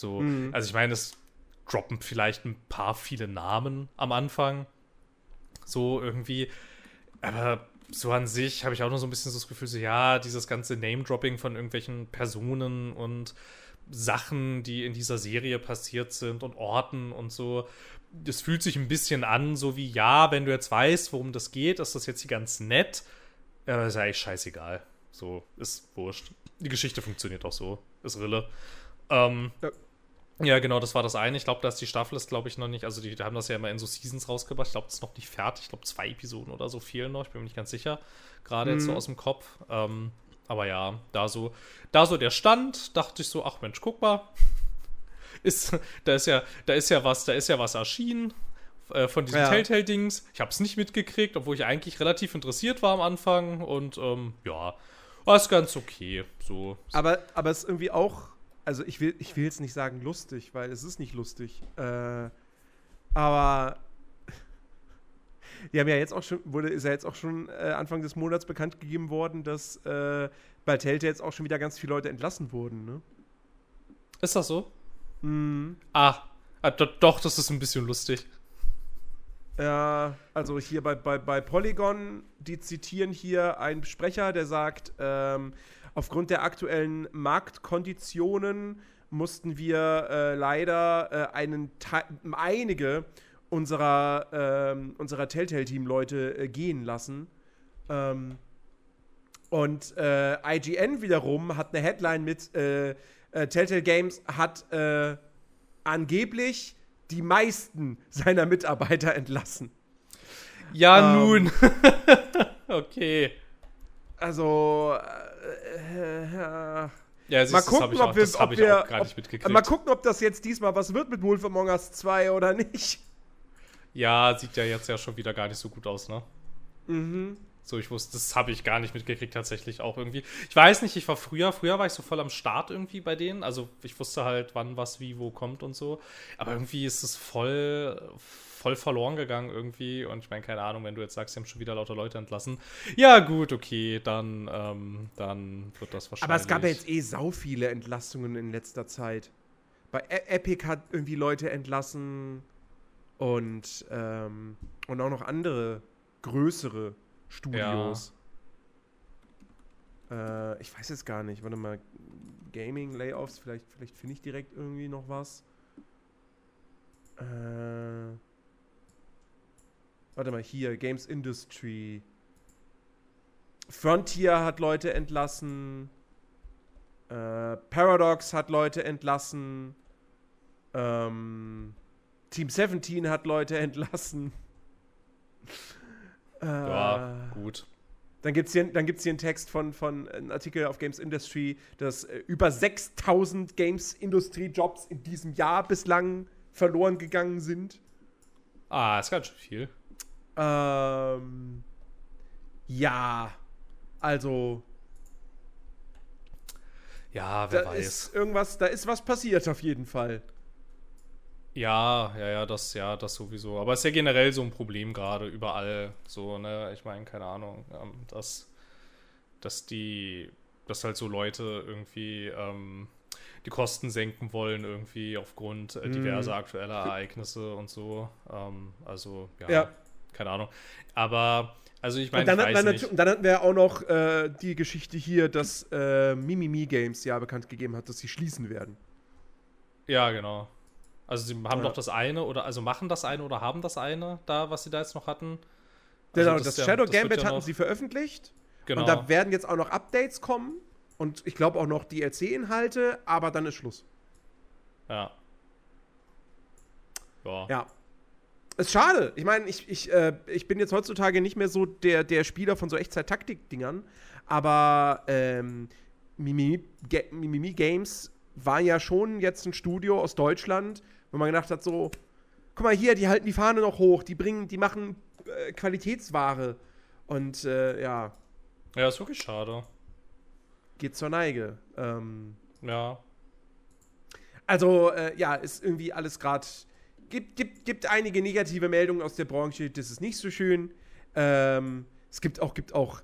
So, mhm. also ich meine, es droppen vielleicht ein paar viele Namen am Anfang. So irgendwie. Aber so an sich habe ich auch nur so ein bisschen so das Gefühl, so ja, dieses ganze Name-Dropping von irgendwelchen Personen und Sachen, die in dieser Serie passiert sind und Orten und so. Das fühlt sich ein bisschen an, so wie, ja, wenn du jetzt weißt, worum das geht, ist das jetzt hier ganz nett. Aber ist eigentlich scheißegal. So, ist wurscht. Die Geschichte funktioniert auch so. Ist Rille. Ähm, ja. Ja, genau, das war das eine. Ich glaube, dass die Staffel ist, glaube ich, noch nicht. Also, die, die, haben das ja immer in so Seasons rausgebracht. Ich glaube, das ist noch nicht fertig. Ich glaube, zwei Episoden oder so fehlen noch. Ich bin mir nicht ganz sicher. Gerade mhm. jetzt so mhm. aus dem Kopf. Ähm, aber ja, da so, da so der Stand, dachte ich so, ach Mensch, guck mal. ist, da ist ja, da ist ja was, da ist ja was erschienen äh, von diesen ja. Telltale-Dings. Ich habe es nicht mitgekriegt, obwohl ich eigentlich relativ interessiert war am Anfang. Und ähm, ja, war es ganz okay. So. Aber, aber es ist irgendwie auch also ich will, ich will jetzt nicht sagen lustig, weil es ist nicht lustig. Äh, aber die haben ja jetzt auch schon, wurde, ist ja jetzt auch schon äh, Anfang des Monats bekannt gegeben worden, dass äh, bei Telltale jetzt auch schon wieder ganz viele Leute entlassen wurden, ne? Ist das so? Mhm. Ah, ah doch, das ist ein bisschen lustig. Ja, also hier bei, bei, bei Polygon, die zitieren hier einen Sprecher, der sagt, ähm, aufgrund der aktuellen Marktkonditionen mussten wir äh, leider äh, einen einige unserer, ähm, unserer Telltale-Team-Leute äh, gehen lassen. Ähm, und äh, IGN wiederum hat eine Headline mit äh, Telltale Games hat angeblich die meisten seiner Mitarbeiter entlassen. Ja, ähm, nun. okay. Also, äh, ja, siehst, mal gucken, ob wir, ob wir ob, mal gucken, ob das jetzt diesmal was wird mit Wolf Among Us 2 oder nicht. Ja, sieht ja jetzt ja schon wieder gar nicht so gut aus, ne? Mhm. So, ich wusste, das habe ich gar nicht mitgekriegt, tatsächlich auch irgendwie. Ich weiß nicht, ich war früher, früher war ich so voll am Start irgendwie bei denen. Also ich wusste halt, wann was wie wo kommt und so. Aber irgendwie ist es voll, voll verloren gegangen irgendwie. Und ich meine, keine Ahnung, wenn du jetzt sagst, sie haben schon wieder lauter Leute entlassen. Ja, gut, okay, dann, ähm, dann wird das wahrscheinlich. Aber es gab ja jetzt eh sau viele Entlassungen in letzter Zeit. Bei e Epic hat irgendwie Leute entlassen und, ähm, und auch noch andere größere Studios. Ja. Äh, ich weiß jetzt gar nicht. Warte mal. Gaming Layoffs, vielleicht, vielleicht finde ich direkt irgendwie noch was. Äh. Warte mal, hier, Games Industry. Frontier hat Leute entlassen. Äh, Paradox hat Leute entlassen. Ähm, Team 17 hat Leute entlassen. äh, ja, gut. Dann gibt es hier, hier einen Text von, von einem Artikel auf Games Industry, dass äh, über 6000 Games Industry Jobs in diesem Jahr bislang verloren gegangen sind. Ah, ist ganz schön viel. Ähm, ja, also Ja, wer da weiß. ist irgendwas, da ist was passiert auf jeden Fall. Ja, ja, ja, das, ja, das sowieso. Aber es ist ja generell so ein Problem gerade überall. So, ne, ich meine, keine Ahnung, ähm, dass, dass die, dass halt so Leute irgendwie ähm, die Kosten senken wollen, irgendwie aufgrund äh, diverser aktueller Ereignisse und so. Ähm, also, ja, Ja. Keine Ahnung. Aber, also ich meine, und, dann ich nicht. und dann hatten wir auch noch äh, die Geschichte hier, dass äh, Mimimi Games ja bekannt gegeben hat, dass sie schließen werden. Ja, genau. Also sie haben Ja. doch das eine oder also machen das eine oder haben das eine da, was sie da jetzt noch hatten. Genau, Also das, ist ja- Shadow das wird Gambit ja hatten sie veröffentlicht. Genau. Und da werden jetzt auch noch Updates kommen. Und ich glaube auch noch DLC-Inhalte, aber dann ist Schluss. ja. Ja. Ja. Ist schade. Ich meine, ich, ich, äh, ich bin jetzt heutzutage nicht mehr so der, der Spieler von so Echtzeit-Taktik-Dingern. Aber ähm, Mimimi, Ga Mimimi Games war ja schon jetzt ein Studio aus Deutschland, wo man gedacht hat, so, guck mal hier, die halten die Fahne noch hoch, die bringen, die machen äh, Qualitätsware. Und äh, ja, Ja, ist wirklich schade. geht zur Neige. Ähm, Ja. Also, äh, ja, ist irgendwie alles gerade. Gibt, gibt, gibt einige negative Meldungen aus der Branche, das ist nicht so schön. Ähm, es gibt auch, gibt auch.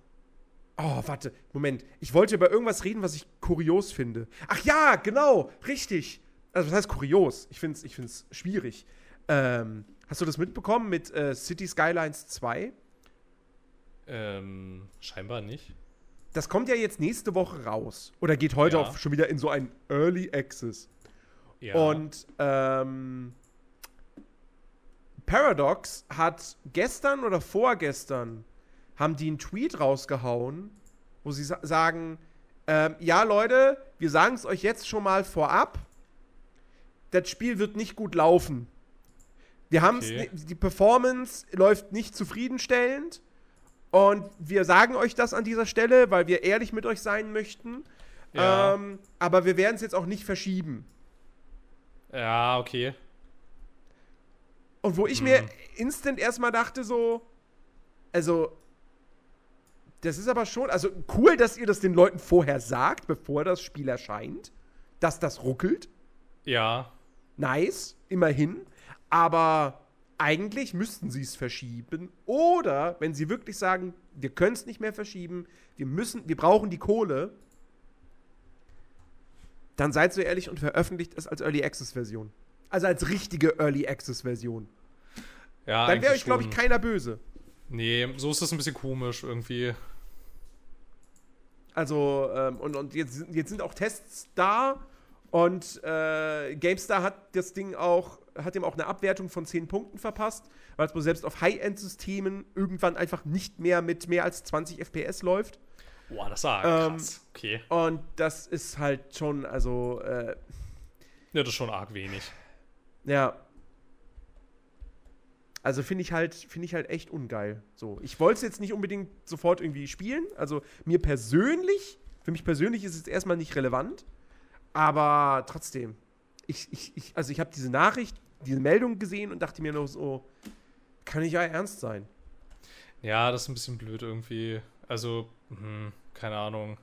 Oh, warte, Moment. Ich wollte über irgendwas reden, was ich kurios finde. Ach ja, genau, richtig. Also, was heißt kurios? Ich finde es ich find's schwierig. Ähm, hast du das mitbekommen mit äh, City Skylines 2? Ähm, scheinbar nicht. Das kommt ja jetzt nächste Woche raus. Oder geht heute Ja. auch schon wieder in so ein Early Access. Ja. Und ähm, Paradox hat gestern oder vorgestern haben die einen Tweet rausgehauen, wo sie sa sagen, ähm, ja Leute, wir sagen es euch jetzt schon mal vorab, das Spiel wird nicht gut laufen. Wir haben Okay. die Performance läuft nicht zufriedenstellend und wir sagen euch das an dieser Stelle, weil wir ehrlich mit euch sein möchten. Ja. Ähm, aber wir werden es jetzt auch nicht verschieben. ja, okay. Und wo ich mir instant erstmal dachte, so, also, das ist aber schon, also cool, dass ihr das den Leuten vorher sagt, bevor das Spiel erscheint, dass das ruckelt. Ja. Nice, immerhin. Aber eigentlich müssten sie es verschieben. Oder, wenn sie wirklich sagen, wir können es nicht mehr verschieben, wir müssen, wir brauchen die Kohle, dann seid so ehrlich und veröffentlicht es als Early Access Version. Also als richtige Early Access Version. Ja, Dann wäre euch, glaube ich, keiner böse. Nee, so ist das ein bisschen komisch irgendwie. Also, ähm, und, und jetzt, sind- jetzt sind auch Tests da und äh, GameStar hat das Ding auch, hat ihm auch eine Abwertung von 10 Punkten verpasst, weil es wohl selbst auf High-End-Systemen irgendwann einfach nicht mehr mit mehr als 20 FPS läuft. Boah, das war Ähm, krass. okay. Und das ist halt schon, also, äh, Ja, das ist schon arg wenig. ja. Also finde ich halt, finde ich halt echt ungeil. So, ich wollte es jetzt nicht unbedingt sofort irgendwie spielen. Also mir persönlich, für mich persönlich ist es erstmal nicht relevant. Aber trotzdem, ich, ich, ich also ich habe diese Nachricht, diese Meldung gesehen und dachte mir nur so, kann ich ja ernst sein. Ja, das ist ein bisschen blöd irgendwie. Also, hm, keine Ahnung.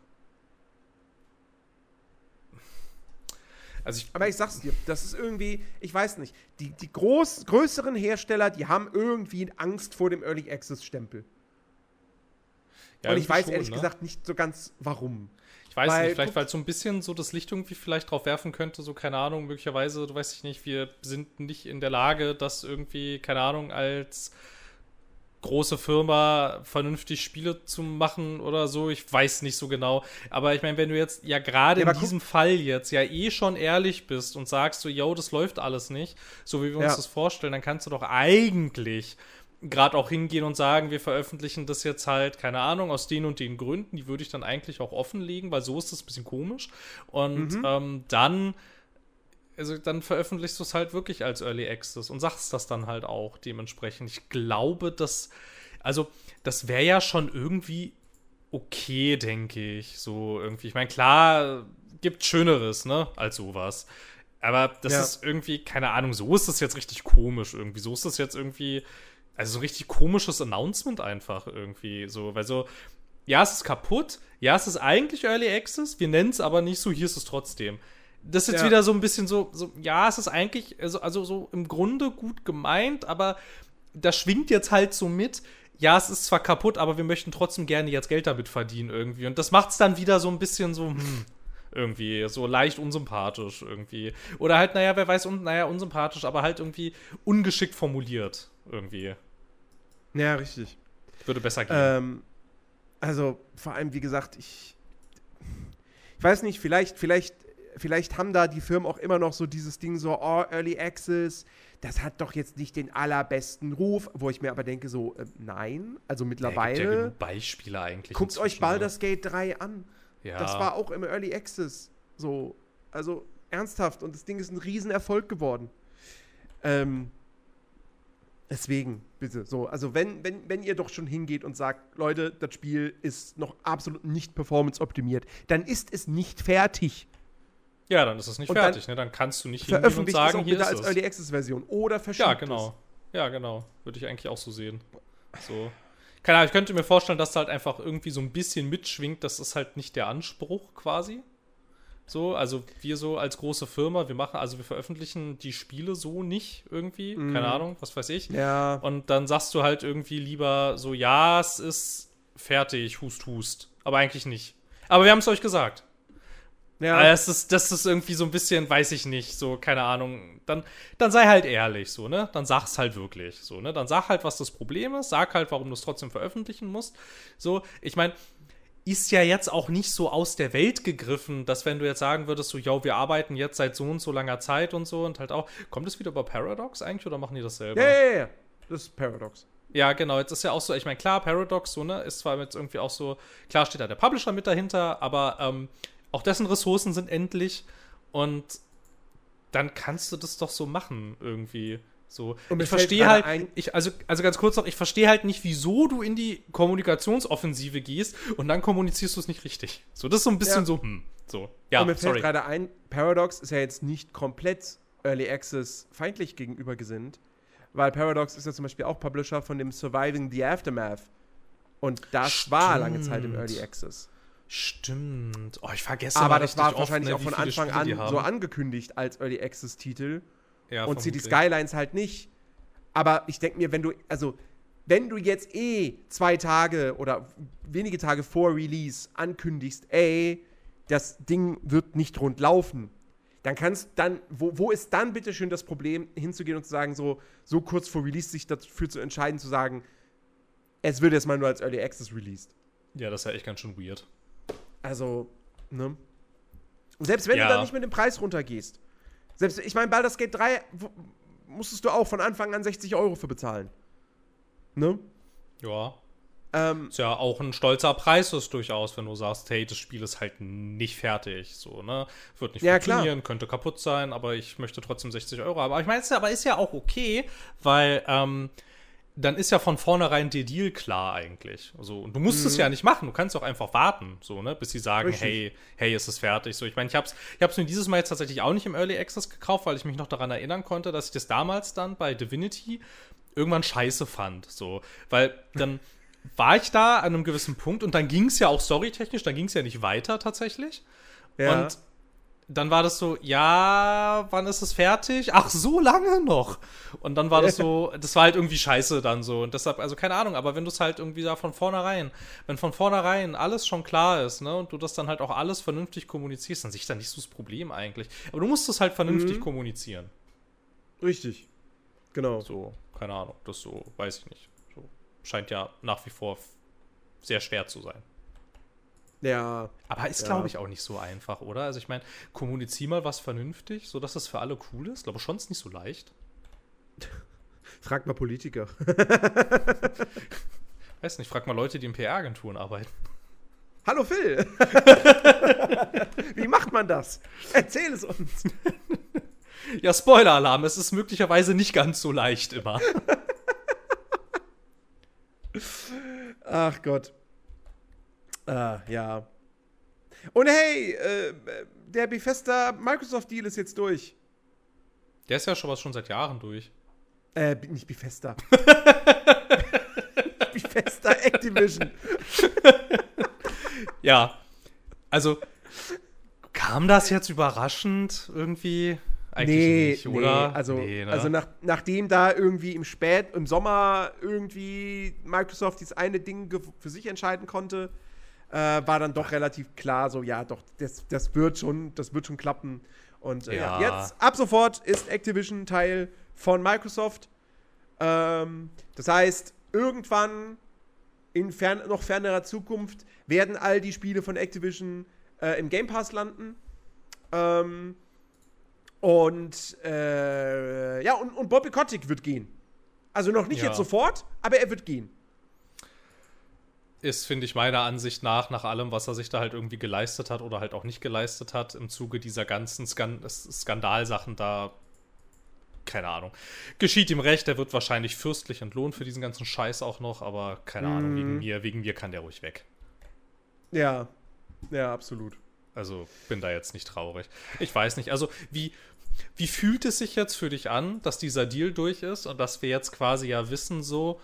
Also ich, Aber ich sag's dir, das ist irgendwie, ich weiß nicht, die, die groß, größeren Hersteller, die haben irgendwie Angst vor dem Early Access Stempel. ja, und ich weiß schon, ehrlich ne? gesagt nicht so ganz warum. Ich weiß Weil- nicht, vielleicht weil so ein bisschen so das Licht irgendwie vielleicht drauf werfen könnte, so keine Ahnung, möglicherweise, du weißt ich nicht, wir sind nicht in der Lage, das irgendwie, keine Ahnung, als große Firma vernünftig Spiele zu machen oder so. Ich weiß nicht so genau. Aber ich meine, wenn du jetzt ja gerade Ja, in diesem Fall jetzt ja eh schon ehrlich bist und sagst so, yo, das läuft alles nicht, so wie wir uns Ja. das vorstellen, dann kannst du doch eigentlich gerade auch hingehen und sagen, wir veröffentlichen das jetzt halt, keine Ahnung, aus den und den Gründen, die würde ich dann eigentlich auch offenlegen, weil so ist das ein bisschen komisch. Und ähm, dann, also dann veröffentlichst du es halt wirklich als Early Access und sagst das dann halt auch dementsprechend. Ich glaube, dass, also das wäre ja schon irgendwie okay, denke ich, so irgendwie. Ich meine, klar, gibt Schöneres, ne, als sowas. Aber das Ja. ist irgendwie, keine Ahnung, so ist das jetzt richtig komisch irgendwie. So ist das jetzt irgendwie, also so ein richtig komisches Announcement einfach irgendwie. So, weil so, ja, es ist kaputt, ja, es ist eigentlich Early Access, wir nennen es aber nicht so, hier ist es trotzdem. Das ist jetzt Ja. wieder so ein bisschen so, so, ja, es ist eigentlich, also, also so im Grunde gut gemeint, aber das schwingt jetzt halt so mit. Ja, es ist zwar kaputt, aber wir möchten trotzdem gerne jetzt Geld damit verdienen irgendwie. Und das macht es dann wieder so ein bisschen so, hm, irgendwie, so leicht unsympathisch irgendwie. Oder halt, naja, wer weiß, un, naja, unsympathisch, aber halt irgendwie ungeschickt formuliert irgendwie. Ja, richtig. Würde besser gehen. Ähm, also, vor allem, wie gesagt, ich. Ich weiß nicht, vielleicht, vielleicht, vielleicht haben da die Firmen auch immer noch so dieses Ding so, oh, Early Access, das hat doch jetzt nicht den allerbesten Ruf, wo ich mir aber denke, so, äh, nein, also Ja, gibt ja mittlerweile. genug Beispiele eigentlich. guckt euch inzwischen, Baldur's Gate 3 an. ne? Ja. Das war auch im Early Access. So, also ernsthaft. Und das Ding ist ein Riesenerfolg geworden. Ähm, deswegen, bitte. So, also wenn, wenn, wenn ihr doch schon hingeht und sagt, Leute, das Spiel ist noch absolut nicht performance-optimiert, dann ist es nicht fertig. Ja, dann ist es nicht Und dann fertig, ne? Dann kannst du nicht hingehen und es sagen, auch hier ist als es. Early Access-Version. Oder verschickt Ja, genau. Ja, genau. Würde ich eigentlich auch so sehen. So. Keine Ahnung, ich könnte mir vorstellen, dass da halt einfach irgendwie so ein bisschen mitschwingt, das ist halt nicht der Anspruch quasi. So, also wir so als große Firma, wir machen, also wir veröffentlichen die Spiele so nicht irgendwie, Mhm. keine Ahnung, was weiß ich. es. Ja. Und dann sagst du halt irgendwie lieber so, ja, es ist fertig, hust, hust. Aber eigentlich nicht. Aber wir haben es euch gesagt. Ja. Aber das ist, das ist irgendwie so ein bisschen, weiß ich nicht, so, keine Ahnung. Dann, dann sei halt ehrlich, so, ne? Dann sag's halt wirklich, so, ne? Dann sag halt, was das Problem ist, sag halt, warum du es trotzdem veröffentlichen musst. So, ich meine, ist ja jetzt auch nicht so aus der Welt gegriffen, dass wenn du jetzt sagen würdest, so, ja, wir arbeiten jetzt seit so und so langer Zeit und so und halt auch, kommt es wieder über Paradox eigentlich oder machen die das selber? ja, ja, ja, ja. Das ist Paradox. Ja, genau. Jetzt ist ja auch so, ich meine, klar, Paradox, so, ne, ist zwar jetzt irgendwie auch so, klar steht da der Publisher mit dahinter, aber ähm, auch dessen Ressourcen sind endlich und dann kannst du das doch so machen, irgendwie. So. Ich fällt verstehe halt, ich, also, also ganz kurz noch, ich verstehe halt nicht, wieso du in die Kommunikationsoffensive gehst und dann kommunizierst du es nicht richtig. So, das ist so ein bisschen Ja. so, hm, so. Ja, und mir fällt sorry. gerade ein, Paradox ist ja jetzt nicht komplett Early Access feindlich gegenüber gesinnt, weil Paradox ist ja zum Beispiel auch Publisher von dem Surviving the Aftermath. Und das war lange Zeit im Stimmt. Early Access. Stimmt. Oh, ich vergesse Aber das war oft, wahrscheinlich ne, auch von Anfang Spiele an so angekündigt als Early Access-Titel. Ja, und City. Skylines halt nicht. Aber ich denke mir, wenn du, also, wenn du jetzt eh zwei Tage oder wenige Tage vor Release ankündigst, ey, das Ding wird nicht rund laufen, dann kannst dann, wo, wo ist dann bitte schön das Problem, hinzugehen und zu sagen, so, so kurz vor Release sich dafür zu entscheiden, zu sagen, es wird jetzt mal nur als Early Access released. Ja, das ist ja echt ganz schön weird. Also, ne? Und selbst wenn Ja. du dann nicht mit dem Preis runtergehst, selbst, ich meine, Baldur's Gate 3 wo- musstest du auch von Anfang an 60 Euro für bezahlen. Ne? Ja. Ähm, Ist ja auch ein stolzer Preis ist durchaus, wenn du sagst, hey, das Spiel ist halt nicht fertig, so, ne? Wird nicht Ja, klar. funktionieren, könnte kaputt sein, aber ich möchte trotzdem 60 Euro haben. Aber ich meine, es ist ja- aber ist ja auch okay, weil, ähm, dann ist ja von vornherein der Deal klar eigentlich. Also, und du musst es ja nicht machen, du kannst auch einfach warten, so, ne, bis sie sagen, Mhm. Richtig. hey, hey, ist es fertig. So, ich meine, ich hab's, ich hab's mir dieses Mal jetzt tatsächlich auch nicht im Early Access gekauft, weil ich mich noch daran erinnern konnte, dass ich das damals dann bei Divinity irgendwann scheiße fand. So, weil dann war ich da an einem gewissen Punkt und dann ging es ja auch storytechnisch, dann ging es ja nicht weiter tatsächlich. ja. Und dann war das so, ja, wann ist es fertig? Ach, so lange noch. Und dann war das so, das war halt irgendwie scheiße dann so. Und deshalb, also keine Ahnung, aber wenn du es halt irgendwie da von vornherein, wenn von vornherein alles schon klar ist, ne, und du das dann halt auch alles vernünftig kommunizierst, dann sehe ich da nicht so das Problem eigentlich. Aber du musst es halt vernünftig Mhm. kommunizieren. Richtig. Genau. So, keine Ahnung, das so, weiß ich nicht. So, scheint ja nach wie vor sehr schwer zu sein. Ja. Aber ist, Ja. glaube ich, auch nicht so einfach, oder? Also ich meine, kommunizier mal was vernünftig, sodass das für alle cool ist. Ich glaube schon, ist nicht so leicht. Frag mal Politiker. Weiß nicht, frag mal Leute, die in PR-Agenturen arbeiten. Hallo Phil! Wie macht man das? Erzähl es uns. Ja, Spoiler-Alarm, es ist möglicherweise nicht ganz so leicht immer. Ach Gott. Ah, ja. Und hey, äh, der Bethesda Microsoft Deal ist jetzt durch. Der ist ja schon was schon seit Jahren durch. Äh, nicht Bethesda. Bethesda Activision. Ja. Also, kam das jetzt überraschend irgendwie? Eigentlich nicht, oder? also, Nee, ne? also nach, nachdem da irgendwie im Spät, im Sommer irgendwie Microsoft dieses eine Ding für sich entscheiden konnte, äh, war dann doch relativ klar, so ja, doch, das, das wird schon, das wird schon klappen. Und äh, ja. Ja. jetzt ab sofort ist Activision Teil von Microsoft. Ähm, das heißt, irgendwann in fern, noch fernerer Zukunft werden all die Spiele von Activision äh, im Game Pass landen. Ähm, und äh, ja, und, und Bobby Kotick wird gehen. Also noch nicht Ja. jetzt sofort, aber er wird gehen. Ist, finde ich, meiner Ansicht nach, nach allem, was er sich da halt irgendwie geleistet hat oder halt auch nicht geleistet hat, im Zuge dieser ganzen Skan Skandalsachen da, keine Ahnung. Geschieht ihm recht, er wird wahrscheinlich fürstlich entlohnt für diesen ganzen Scheiß auch noch, aber keine Ahnung, wegen mir, wegen mir kann der ruhig weg. Ja, ja, absolut. Also bin da jetzt nicht traurig. Ich weiß nicht, also wie, wie fühlt es sich jetzt für dich an, dass dieser Deal durch ist und dass wir jetzt quasi ja wissen, so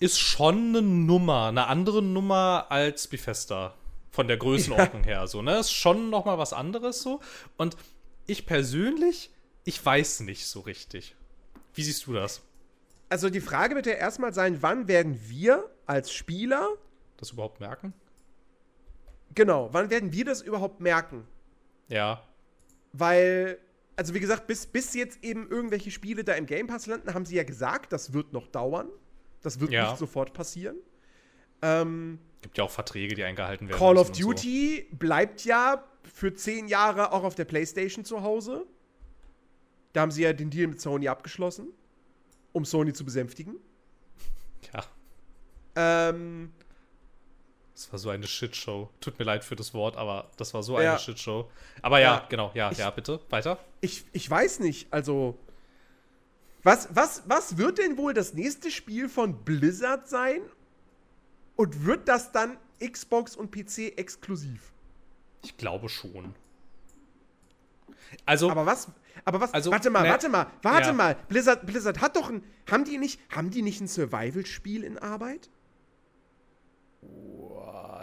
ist schon eine Nummer, eine andere Nummer als Bethesda von der Größenordnung her, so, ne? Ist schon noch mal was anderes so und ich persönlich, ich weiß nicht so richtig. Wie siehst du das? Also die Frage wird ja erstmal sein, wann werden wir als Spieler, Das überhaupt merken? genau, wann werden wir das überhaupt merken? Ja. Weil, also wie gesagt, bis, bis jetzt eben irgendwelche Spiele da im Game Pass landen, haben sie ja gesagt, das wird noch dauern. Das wird Ja. nicht sofort passieren. Ähm, Gibt ja auch Verträge, die eingehalten werden. Call of und so. Duty bleibt ja für zehn Jahre auch auf der PlayStation zu Hause. Da haben sie ja den Deal mit Sony abgeschlossen, um Sony zu besänftigen. Ja. Ähm, Das war so eine Shitshow. Tut mir leid für das Wort, aber das war so Ja. eine Shitshow. Aber ja, Ja. genau, ja, Ich- ja, bitte, weiter. ich, ich weiß nicht, also. Was, was, was wird denn wohl das nächste Spiel von Blizzard sein? Und wird das dann Xbox und PC exklusiv? Ich glaube schon. Also, Aber was, aber was, Also, warte mal, ne- warte mal, warte ja. mal. Blizzard, Blizzard hat doch ein, haben die nicht, haben die nicht ein Survival-Spiel in Arbeit?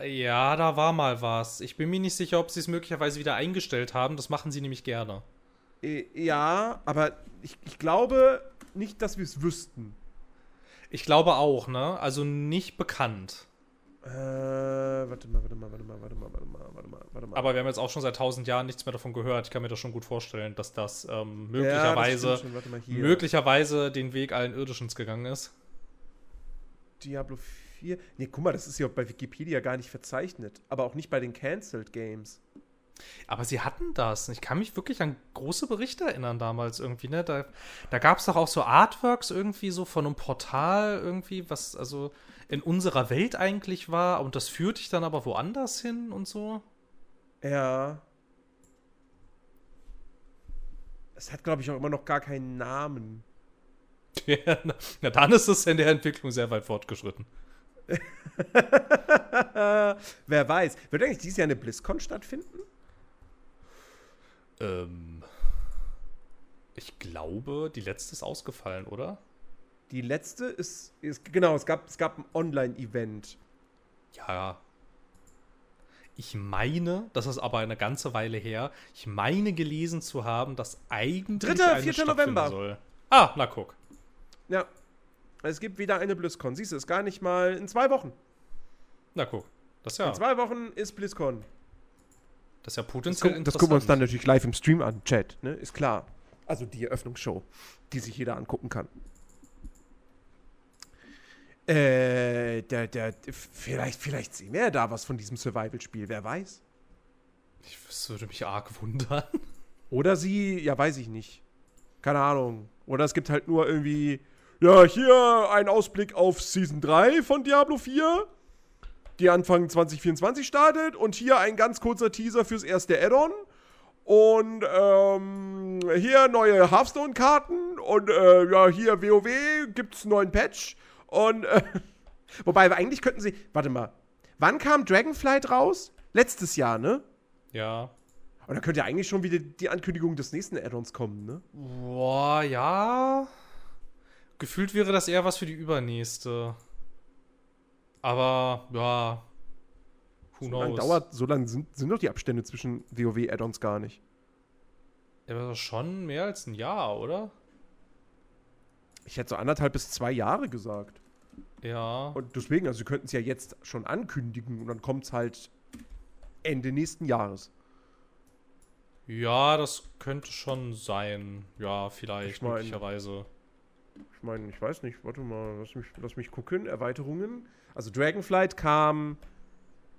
ja, da war mal was. Ich bin mir nicht sicher, ob sie es möglicherweise wieder eingestellt haben. Das machen sie nämlich gerne. Äh, ja, aber ich, ich glaube nicht, dass wir es wüssten. Ich glaube auch, ne? Also nicht bekannt. Äh, warte mal, warte mal, warte mal, warte mal, warte mal, warte mal, warte mal. Aber wir haben jetzt auch schon seit tausend Jahren nichts mehr davon gehört. Ich kann mir das schon gut vorstellen, dass das ähm, Ja, das möglicherweise, möglicherweise den Weg allen Irdischens gegangen ist. Diablo 4. Nee, guck mal, das ist ja bei Wikipedia gar nicht verzeichnet. Aber auch nicht bei den Cancelled Games. Aber sie hatten das. Ich kann mich wirklich an große Berichte erinnern damals irgendwie, ne? Da, da gab es doch auch so Artworks irgendwie so von einem Portal irgendwie, was also in unserer Welt eigentlich war und das führt dich dann aber woanders hin und so. Ja. Es hat, glaube ich, auch immer noch gar keinen Namen. Ja, na, na, dann ist es in der Entwicklung sehr weit fortgeschritten. Wer weiß. Wird eigentlich dieses Jahr eine BlizzCon stattfinden? Ähm, ich glaube, die letzte ist ausgefallen, oder? Die letzte ist, ist genau, es gab, es gab ein Online-Event. Ja. Ich meine, das ist aber eine ganze Weile her, ich meine gelesen zu haben, dass eigentlich Dritter, eine vierter stattfinden November. soll. Ah, na guck. Ja. Es gibt wieder eine BlizzCon. Siehst du, ist gar nicht mal in zwei Wochen. Na guck. Das ja, In zwei Wochen ist BlizzCon. Das ist ja Das, potenziell gucken, das gucken wir uns dann natürlich live im Stream an, Chat, ne? Ist klar. Also die Eröffnungsshow, die sich jeder angucken kann. Äh, der, der, vielleicht, vielleicht sehen wir ja da was von diesem Survival-Spiel, wer weiß. Ich, das würde mich arg wundern. Oder sie, ja, weiß ich nicht. Keine Ahnung. Oder es gibt halt nur irgendwie, ja, hier ein Ausblick auf Season 3 von Diablo 4, die Anfang 2024 startet. Und hier ein ganz kurzer Teaser fürs erste Add-on. Und ähm, hier neue Hearthstone-Karten. Und äh, ja, hier WoW gibt's einen neuen Patch. Und äh, wobei, eigentlich könnten sie. Warte mal. Wann kam Dragonflight raus? Letztes Jahr, ne? Ja. Und da könnte ja eigentlich schon wieder die Ankündigung des nächsten Add-ons kommen, ne? Boah, ja. Gefühlt wäre das eher was für die übernächste. Aber, ja. Who so lange dauert, so lange sind, sind doch die Abstände zwischen WoW-Add-ons gar nicht. Ja, aber schon mehr als ein Jahr, oder? Ich hätte so anderthalb bis zwei Jahre gesagt. Ja. Und deswegen, also sie könnten es ja jetzt schon ankündigen und dann kommt es halt Ende nächsten Jahres. Ja, das könnte schon sein. Ja, vielleicht, ich mein, möglicherweise. Ich meine, ich weiß nicht, warte mal, lass mich, lass mich gucken. Erweiterungen. Also Dragonflight kam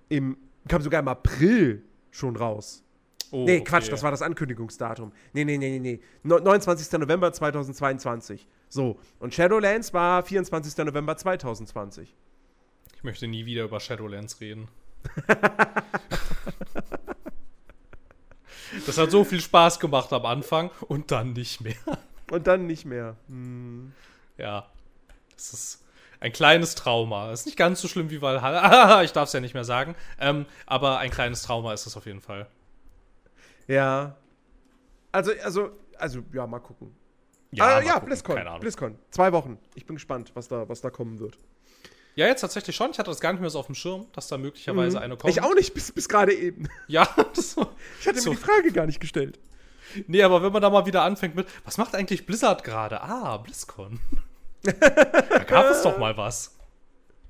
im, kam sogar im April schon raus. Oh, nee, Quatsch, das war das Ankündigungsdatum. Nee, nee, nee, nee, nee. 29. November 2022. So, und Shadowlands war 24. November 2020. Ich möchte nie wieder über Shadowlands reden. das hat so viel Spaß gemacht am Anfang und dann nicht mehr. Und dann nicht mehr. Hm. Ja. Das ist ein kleines Trauma. Ist nicht ganz so schlimm wie Valhalla. ich darf es ja nicht mehr sagen. Ähm, aber ein kleines Trauma ist es auf jeden Fall. Ja. Also, also, also, ja, mal gucken. Ja, ah, ja BlizzCon. BlizzCon. Zwei Wochen. Ich bin gespannt, was da, was da kommen wird. Ja, jetzt tatsächlich schon. Ich hatte das gar nicht mehr so auf dem Schirm, dass da möglicherweise mhm. eine kommt. Ich auch nicht, bis, bis gerade eben. Ja, so. ich hatte so. mir die Frage gar nicht gestellt. Nee, aber wenn man da mal wieder anfängt mit, was macht eigentlich Blizzard gerade? Ah, BlizzCon. da gab es doch mal was.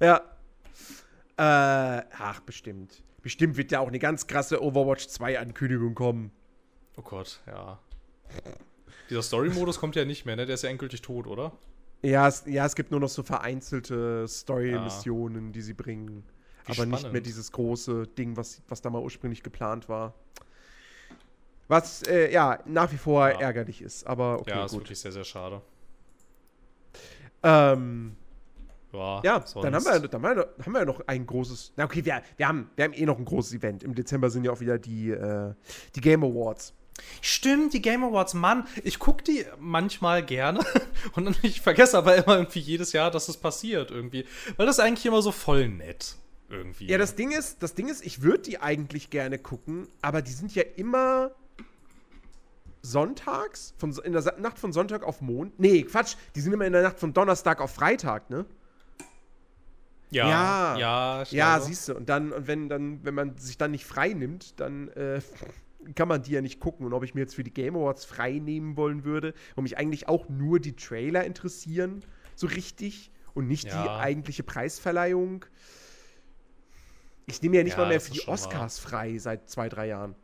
Ja. Äh, ach, bestimmt. Bestimmt wird ja auch eine ganz krasse Overwatch 2 Ankündigung kommen. Oh Gott, ja. Dieser Story-Modus kommt ja nicht mehr, ne? Der ist ja endgültig tot, oder? Ja, es, ja, es gibt nur noch so vereinzelte Story-Missionen, ah. die sie bringen. Wie aber spannend. nicht mehr dieses große Ding, was, was da mal ursprünglich geplant war. Was, äh, ja, nach wie vor ja. ärgerlich ist, aber okay, Ja, ist gut. wirklich sehr, sehr schade. Ähm, ja, ja dann, haben wir, dann haben wir ja noch ein großes. Na, okay, wir, wir, haben, wir haben eh noch ein großes Event. Im Dezember sind ja auch wieder die, äh, die Game Awards. Stimmt, die Game Awards, Mann, ich gucke die manchmal gerne und ich vergesse aber immer irgendwie jedes Jahr, dass es passiert irgendwie, weil das ist eigentlich immer so voll nett irgendwie. Ja, das Ding ist, das Ding ist, ich würde die eigentlich gerne gucken, aber die sind ja immer sonntags, von, in der Nacht von Sonntag auf Mond. Nee, Quatsch, die sind immer in der Nacht von Donnerstag auf Freitag, ne? Ja, ja, ja, ja siehst du. Und dann, und wenn dann, wenn man sich dann nicht frei nimmt, dann äh, kann man die ja nicht gucken. Und ob ich mir jetzt für die Game Awards frei nehmen wollen würde, wo mich eigentlich auch nur die Trailer interessieren, so richtig, und nicht ja. die eigentliche Preisverleihung. Ich nehme ja nicht ja, mal mehr für die Oscars wahr. frei seit zwei, drei Jahren.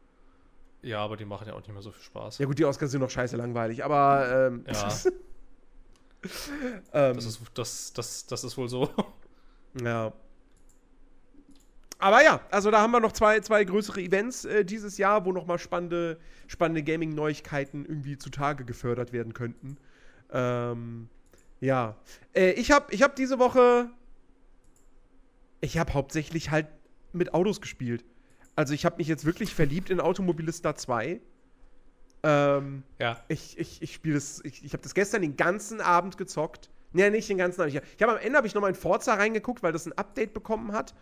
Ja, aber die machen ja auch nicht mehr so viel Spaß. Ja, gut, die Oscars sind noch scheiße langweilig, aber. Ähm, ja. ähm, das, ist, das, das, das ist wohl so. Ja. Aber ja, also da haben wir noch zwei, zwei größere Events äh, dieses Jahr, wo nochmal spannende, spannende Gaming-Neuigkeiten irgendwie zutage gefördert werden könnten. Ähm, ja. Äh, ich habe ich hab diese Woche. Ich habe hauptsächlich halt mit Autos gespielt. Also ich habe mich jetzt wirklich verliebt in Automobilista 2. Ähm, ja. Ich, ich, ich spiele das. Ich, ich habe das gestern den ganzen Abend gezockt. Nee, nicht den ganzen Abend. Ich, habe am Ende habe ich nochmal in Forza reingeguckt, weil das ein Update bekommen hat.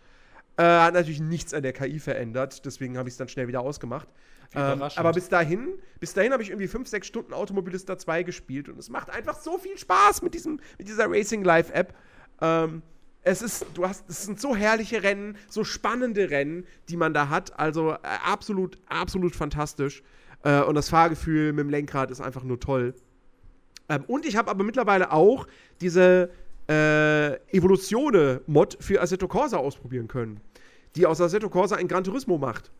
Äh, hat natürlich nichts an der KI verändert, deswegen habe ich es dann schnell wieder ausgemacht. Ähm, aber bis dahin, bis dahin habe ich irgendwie 5, 6 Stunden Automobilista 2 gespielt und es macht einfach so viel Spaß mit, diesem, mit dieser Racing Live App. Ähm, es ist, du hast, es sind so herrliche Rennen, so spannende Rennen, die man da hat. Also äh, absolut, absolut fantastisch. Äh, und das Fahrgefühl mit dem Lenkrad ist einfach nur toll. Ähm, und ich habe aber mittlerweile auch diese äh, Evolutione-Mod für Assetto Corsa ausprobieren können, die aus Assetto Corsa ein Gran Turismo macht.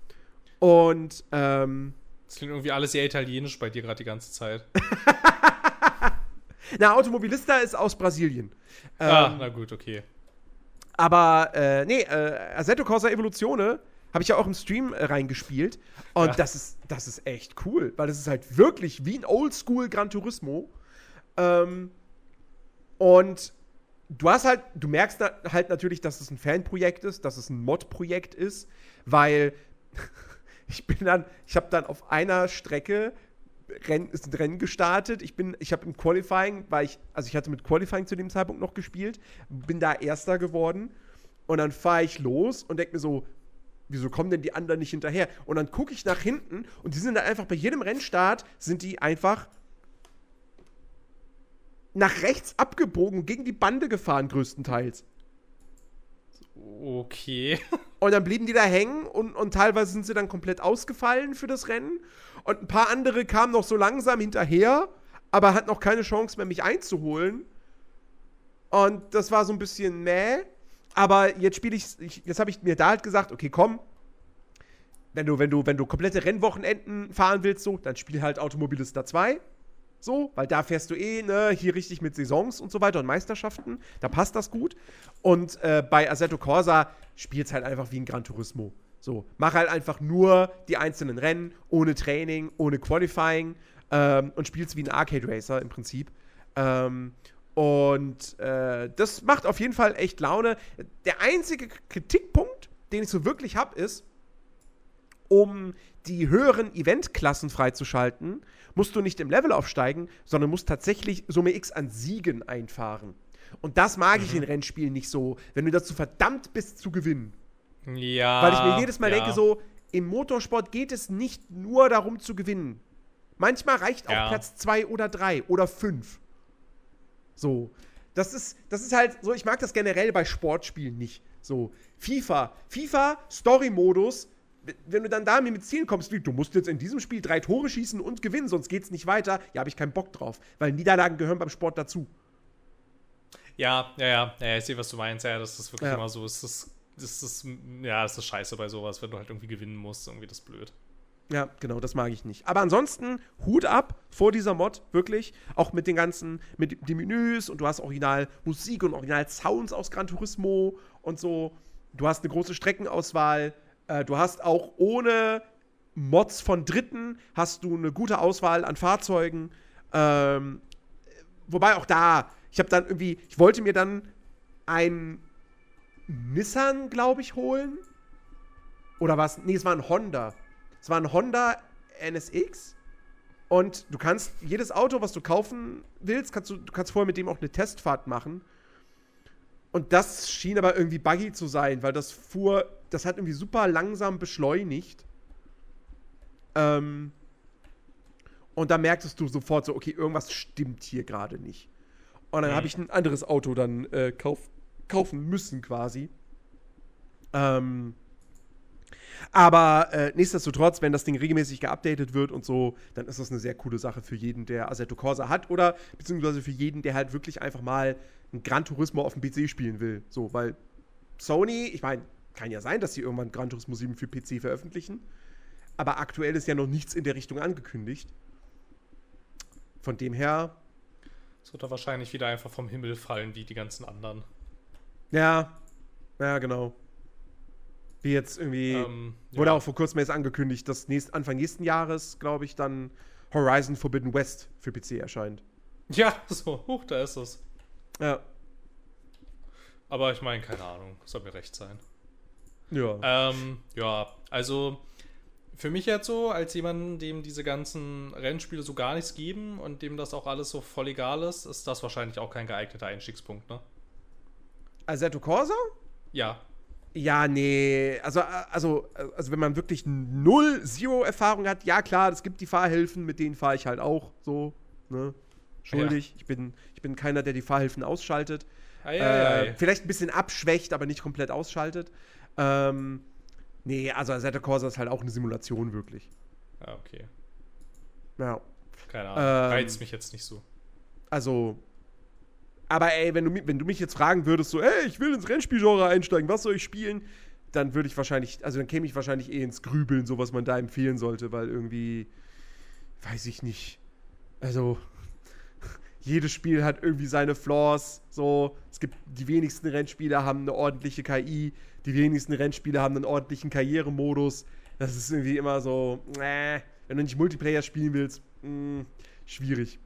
Und, ähm. Das klingt irgendwie alles sehr italienisch bei dir gerade die ganze Zeit. na, Automobilista ist aus Brasilien. Ah, ähm, na gut, okay. Aber, äh, nee, äh, Assetto Corsa Evolutione habe ich ja auch im Stream äh, reingespielt. Und ja. das, ist, das ist echt cool, weil das ist halt wirklich wie ein Oldschool Gran Turismo. Ähm, und du hast halt, du merkst halt natürlich, dass es ein Fanprojekt ist, dass es ein Mod-Projekt ist, weil ich bin dann, ich habe dann auf einer Strecke Renn, ist ein Rennen gestartet. Ich bin, ich habe im Qualifying, weil ich, also ich hatte mit Qualifying zu dem Zeitpunkt noch gespielt, bin da Erster geworden und dann fahre ich los und denke mir so, wieso kommen denn die anderen nicht hinterher? Und dann gucke ich nach hinten und die sind dann einfach bei jedem Rennstart, sind die einfach nach rechts abgebogen, gegen die Bande gefahren, größtenteils. Okay. Und dann blieben die da hängen und, und teilweise sind sie dann komplett ausgefallen für das Rennen. Und ein paar andere kamen noch so langsam hinterher, aber hatten noch keine Chance mehr, mich einzuholen. Und das war so ein bisschen mäh. Aber jetzt spiele ich, jetzt habe ich mir da halt gesagt, okay, komm, wenn du, wenn du, wenn du komplette Rennwochenenden fahren willst, so, dann spiel halt Automobilista 2. So, weil da fährst du eh, ne, hier richtig mit Saisons und so weiter und Meisterschaften. Da passt das gut. Und äh, bei Assetto Corsa spielst halt einfach wie ein Gran Turismo. So, mach halt einfach nur die einzelnen Rennen, ohne Training, ohne Qualifying ähm, und spielst wie ein Arcade Racer im Prinzip. Ähm, und äh, das macht auf jeden Fall echt Laune. Der einzige Kritikpunkt, den ich so wirklich habe, ist, um die höheren Eventklassen freizuschalten, musst du nicht im Level aufsteigen, sondern musst tatsächlich Summe X an Siegen einfahren. Und das mag ich Mhm. in Rennspielen nicht so, wenn du dazu verdammt bist zu gewinnen. Ja. Weil ich mir jedes Mal ja. denke, so, im Motorsport geht es nicht nur darum zu gewinnen. Manchmal reicht auch Ja. Platz 2 oder 3 oder 5. So. Das ist, das ist halt so, ich mag das generell bei Sportspielen nicht. So, FIFA, FIFA, Story-Modus, wenn du dann da mit Zielen kommst, wie, du musst jetzt in diesem Spiel drei Tore schießen und gewinnen, sonst geht's nicht weiter, ja, habe ich keinen Bock drauf. Weil Niederlagen gehören beim Sport dazu. Ja, ja, ja, ja, ich sehe, was du meinst. Ja, das ist wirklich Ja. immer so. Ist, das ist, ja, das ist scheiße bei sowas, wenn du halt irgendwie gewinnen musst. Irgendwie das ist blöd. Ja, genau, das mag ich nicht. Aber ansonsten, Hut ab vor dieser Mod, wirklich. Auch mit den ganzen, mit den Menüs und du hast original Musik und original Sounds aus Gran Turismo und so. Du hast eine große Streckenauswahl. Äh, du hast auch ohne Mods von Dritten, hast du eine gute Auswahl an Fahrzeugen. Ähm, wobei auch da, ich habe dann irgendwie, ich wollte mir dann ein Nissan, glaube ich, holen. Oder was? Nee, es war ein Honda. Es war ein Honda NSX. Und du kannst jedes Auto, was du kaufen willst, kannst du, du kannst vorher mit dem auch eine Testfahrt machen. Und das schien aber irgendwie buggy zu sein, weil das fuhr, das hat irgendwie super langsam beschleunigt. Ähm, und da merktest du sofort so, okay, irgendwas stimmt hier gerade nicht. Und dann Mhm. habe ich ein anderes Auto dann äh, kauf, kaufen müssen quasi. Ähm, aber äh, nichtsdestotrotz, wenn das Ding regelmäßig geupdatet wird und so, dann ist das eine sehr coole Sache für jeden, der Assetto Corsa hat oder beziehungsweise für jeden, der halt wirklich einfach mal ein Gran Turismo auf dem PC spielen will. So, weil Sony, ich meine, kann ja sein, dass sie irgendwann Gran Turismo 7 für PC veröffentlichen, aber aktuell ist ja noch nichts in der Richtung angekündigt. Von dem her, Es wird da wahrscheinlich wieder einfach vom Himmel fallen, wie die ganzen anderen. Ja, ja, genau. Wie jetzt irgendwie. Ähm, Wurde ja. auch vor kurzem jetzt angekündigt, dass nächst, Anfang nächsten Jahres, glaube ich, dann Horizon Forbidden West für PC erscheint. Ja, so, huch, da ist es. Ja. Aber ich meine, keine Ahnung, soll mir recht sein. Ja. Ähm, ja, also für mich jetzt so, als jemand, dem diese ganzen Rennspiele so gar nichts geben und dem das auch alles so voll egal ist, ist das wahrscheinlich auch kein geeigneter Einstiegspunkt, ne? Assetto Corsa? Ja. Ja, nee. Also, also, also, wenn man wirklich null, zero Erfahrung hat, ja klar, es gibt die Fahrhilfen, mit denen fahre ich halt auch so, ne? Schuldig. Ich, bin, ich bin keiner, der die Fahrhilfen ausschaltet. Ei, Äh, ei, ei. vielleicht ein bisschen abschwächt, aber nicht komplett ausschaltet. Ähm, nee, also Assetto Corsa ist halt auch eine Simulation, wirklich. Ja, okay. Ja. Keine Ahnung. Ähm, Reizt mich jetzt nicht so. Also. Aber ey, wenn du, wenn du mich jetzt fragen würdest, so, ey, ich will ins Rennspielgenre einsteigen, was soll ich spielen? Dann würde ich wahrscheinlich, also dann käme ich wahrscheinlich eh ins Grübeln, so was man da empfehlen sollte, weil irgendwie, weiß ich nicht. Also, jedes Spiel hat irgendwie seine Flaws. So, es gibt die wenigsten Rennspiele haben eine ordentliche KI, die wenigsten Rennspiele haben einen ordentlichen Karrieremodus. Das ist irgendwie immer so, äh, wenn du nicht Multiplayer spielen willst, mh, schwierig.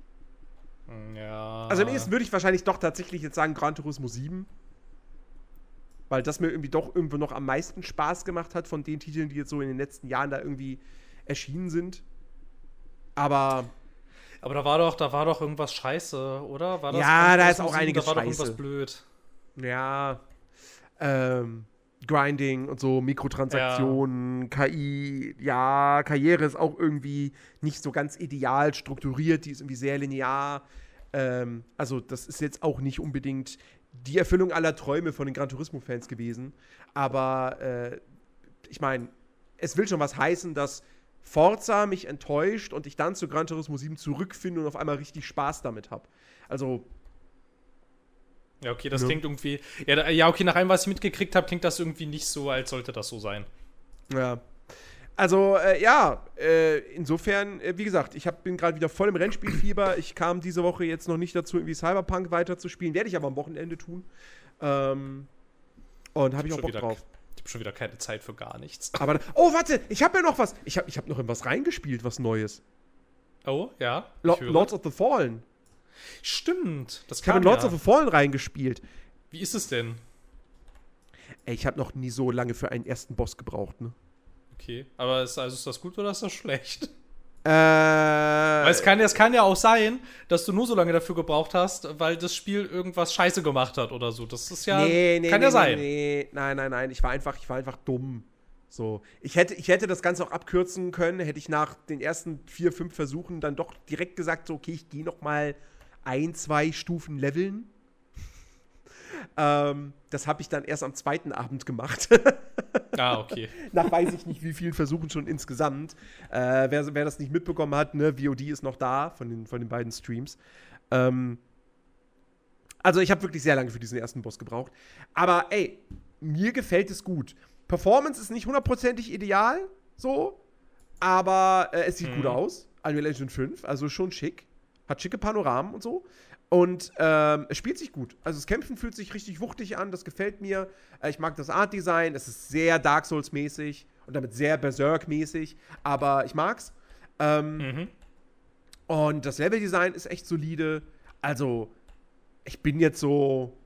Hm, Ja. Also am ehesten würde ich wahrscheinlich doch tatsächlich jetzt sagen Gran Turismo 7. Weil das mir irgendwie doch irgendwo noch am meisten Spaß gemacht hat von den Titeln, die jetzt so in den letzten Jahren da irgendwie erschienen sind. Aber Aber da war doch, da war doch irgendwas scheiße, oder? War Ja, da ist auch Turismo 7? einiges Da war doch scheiße. irgendwas blöd. ja, ähm, Grinding und so, Mikrotransaktionen, KI, ja, Karriere ist auch irgendwie nicht so ganz ideal strukturiert, die ist irgendwie sehr linear. Ähm, also, das ist jetzt auch nicht unbedingt die Erfüllung aller Träume von den Gran Turismo-Fans gewesen. Aber äh, ich meine, es will schon was heißen, dass Forza mich enttäuscht und ich dann zu Gran Turismo 7 zurückfinde und auf einmal richtig Spaß damit habe. Also. Ja, okay, das ja. klingt irgendwie. Ja, da, ja, okay, nach allem, was ich mitgekriegt habe, klingt das irgendwie nicht so, als sollte das so sein. Ja. Also, äh, ja, äh, insofern, äh, wie gesagt, ich hab, bin gerade wieder voll im Rennspielfieber. Ich kam diese Woche jetzt noch nicht dazu, irgendwie Cyberpunk weiterzuspielen. Werde ich aber am Wochenende tun. Ähm, und habe ich auch Bock wieder, drauf. Ich habe schon wieder keine Zeit für gar nichts. Aber, oh, warte, ich habe ja noch was. Ich habe ich hab noch in was reingespielt, was Neues. Oh, ja. Lo Lords of the Fallen. Stimmt. Das ich habe in Lords of the Fallen reingespielt. Wie ist es denn? Ey, ich habe noch nie so lange für einen ersten Boss gebraucht, ne? Okay, aber ist, also ist das gut oder ist das schlecht? Äh. Weil es kann, es kann ja auch sein, dass du nur so lange dafür gebraucht hast, weil das Spiel irgendwas scheiße gemacht hat oder so. Das ist ja. Nee, nee, kann nee, ja sein. Nee, nein, nein, nein. Ich war einfach, ich war einfach dumm. So. Ich hätte, ich hätte das Ganze auch abkürzen können, hätte ich nach den ersten vier, fünf Versuchen dann doch direkt gesagt, so, okay, ich gehe noch mal ein, zwei Stufen leveln. ähm, das habe ich dann erst am zweiten Abend gemacht. ah, okay. Nach weiß ich nicht, wie vielen Versuchen schon insgesamt. Äh, wer, wer, das nicht mitbekommen hat, ne, VOD ist noch da von den, von den beiden Streams. Ähm, also ich habe wirklich sehr lange für diesen ersten Boss gebraucht. Aber ey, mir gefällt es gut. Performance ist nicht hundertprozentig ideal, so, aber äh, es sieht mhm. gut aus. Unreal Engine 5, also schon schick. Hat schicke Panoramen und so. Und ähm, es spielt sich gut. Also das Kämpfen fühlt sich richtig wuchtig an, das gefällt mir. Äh, ich mag das Art-Design, es ist sehr Dark Souls-mäßig und damit sehr Berserk-mäßig, aber ich mag's. Ähm, mhm. Und das Level-Design ist echt solide. Also, ich bin jetzt so.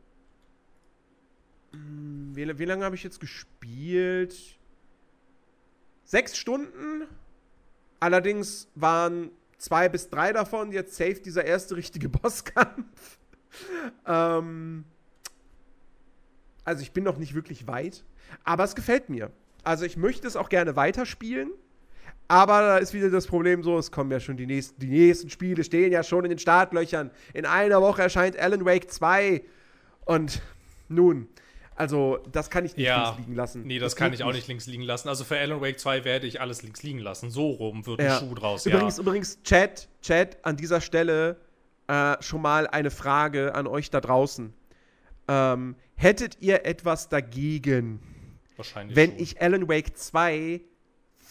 Hm, wie, wie lange habe ich jetzt gespielt? Sechs Stunden. Allerdings waren zwei bis drei davon jetzt safe dieser erste richtige Bosskampf. ähm, also ich bin noch nicht wirklich weit, aber es gefällt mir. Also ich möchte es auch gerne weiterspielen. Aber da ist wieder das Problem so, es kommen ja schon die nächsten, die nächsten Spiele, stehen ja schon in den Startlöchern. In einer Woche erscheint Alan Wake 2. Und nun, also, das kann ich nicht ja, links liegen lassen. Nee, das, das kann ich auch nicht links liegen lassen. Also für Alan Wake 2 werde ich alles links liegen lassen. So rum wird ja. ein Schuh draus. Übrigens, ja. übrigens, Chat, Chat, an dieser Stelle äh, schon mal eine Frage an euch da draußen. Ähm, hättet ihr etwas dagegen, Wahrscheinlich wenn schon. ich Alan Wake 2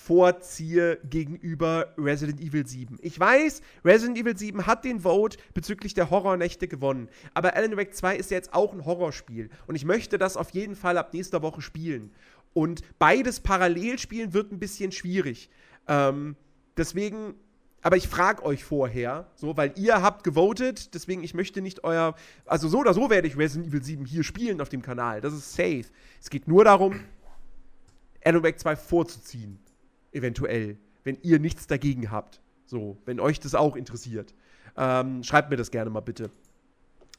vorziehe gegenüber Resident Evil 7. Ich weiß, Resident Evil 7 hat den Vote bezüglich der Horrornächte gewonnen. Aber Alan Wake 2 ist ja jetzt auch ein Horrorspiel. Und ich möchte das auf jeden Fall ab nächster Woche spielen. Und beides parallel spielen wird ein bisschen schwierig. Ähm, deswegen aber ich frage euch vorher, so, weil ihr habt gewotet, deswegen ich möchte nicht euer. Also so oder so werde ich Resident Evil 7 hier spielen auf dem Kanal. Das ist safe. Es geht nur darum, Alan Wake 2 vorzuziehen eventuell, wenn ihr nichts dagegen habt. So, wenn euch das auch interessiert. Ähm, schreibt mir das gerne mal bitte.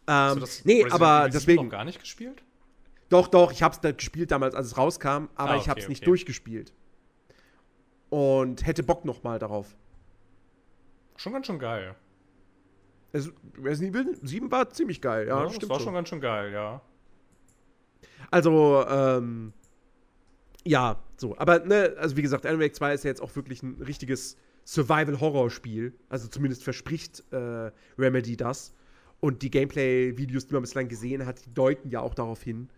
Ähm, das nee, aber deswegen. noch gar nicht gespielt? Doch, doch, ich hab's da gespielt damals, als es rauskam, aber ah, okay, ich hab's nicht durchgespielt. Und hätte Bock noch mal darauf. Schon ganz schön geil. Es, Resident Evil 7 war ziemlich geil, ja. ja das war schon. schon ganz schön geil, ja. Also, ähm, ja, so. Aber, ne, also wie gesagt, Alan Wake 2 ist ja jetzt auch wirklich ein richtiges Survival-Horror-Spiel. Also zumindest verspricht äh, Remedy das. Und die Gameplay-Videos, die man bislang gesehen hat, die deuten ja auch darauf hin.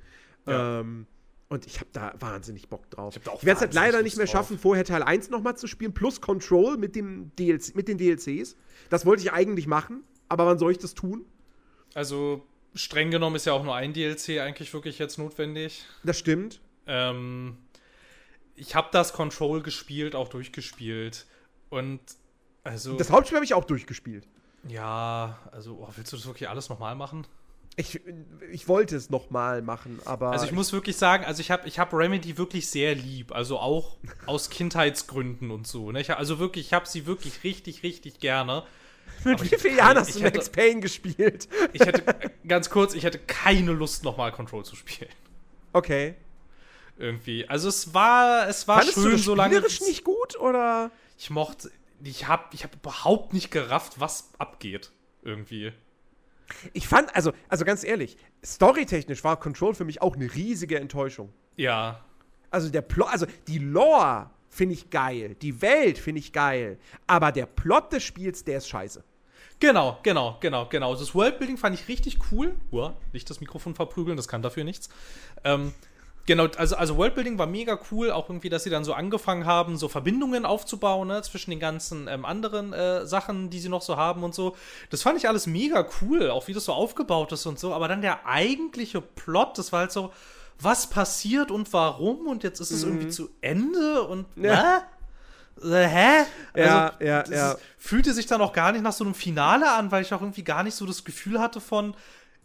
Ja. Ähm, und ich habe da wahnsinnig Bock drauf. Ich, ich werde es halt leider nicht mehr schaffen, vorher Teil 1 nochmal zu spielen, plus Control mit, dem DLC, mit den DLCs. Das wollte ich eigentlich machen, aber wann soll ich das tun? Also, streng genommen ist ja auch nur ein DLC eigentlich wirklich jetzt notwendig. Das stimmt. Ähm, ich habe das Control gespielt, auch durchgespielt. Und also. Das Hauptspiel habe ich auch durchgespielt. Ja, also oh, willst du das wirklich alles nochmal machen? Ich, ich wollte es nochmal machen, aber. Also ich, muss wirklich sagen, also ich habe ich hab Remedy wirklich sehr lieb. Also auch aus Kindheitsgründen und so. Ne? Ich, also wirklich, ich habe sie wirklich richtig, richtig gerne. Mit wie vielen Jahren hast du hätte, Max Payne gespielt? Ich hätte, ganz kurz, ich hätte keine Lust, nochmal Control zu spielen. Okay. Irgendwie. Also es war, es war Fandest du schön, das solange. spielerisch nicht gut oder? Ich mochte. Ich hab, ich hab überhaupt nicht gerafft, was abgeht. Irgendwie. Ich fand, also, also ganz ehrlich, storytechnisch war Control für mich auch eine riesige Enttäuschung. Ja. Also der Plot, also die Lore finde ich geil, die Welt finde ich geil, aber der Plot des Spiels, der ist scheiße. Genau, genau, genau, genau. Das Worldbuilding fand ich richtig cool. Uah, nicht das Mikrofon verprügeln, das kann dafür nichts. Ähm, genau, also, also Worldbuilding war mega cool, auch irgendwie, dass sie dann so angefangen haben, so Verbindungen aufzubauen ne, zwischen den ganzen ähm, anderen äh, Sachen, die sie noch so haben und so. Das fand ich alles mega cool, auch wie das so aufgebaut ist und so. Aber dann der eigentliche Plot, das war halt so, was passiert und warum und jetzt ist es irgendwie zu Ende und Ja. äh, hä? Ja, ja, das ja. Ist, fühlte sich dann auch gar nicht nach so einem Finale an, weil ich auch irgendwie gar nicht so das Gefühl hatte von,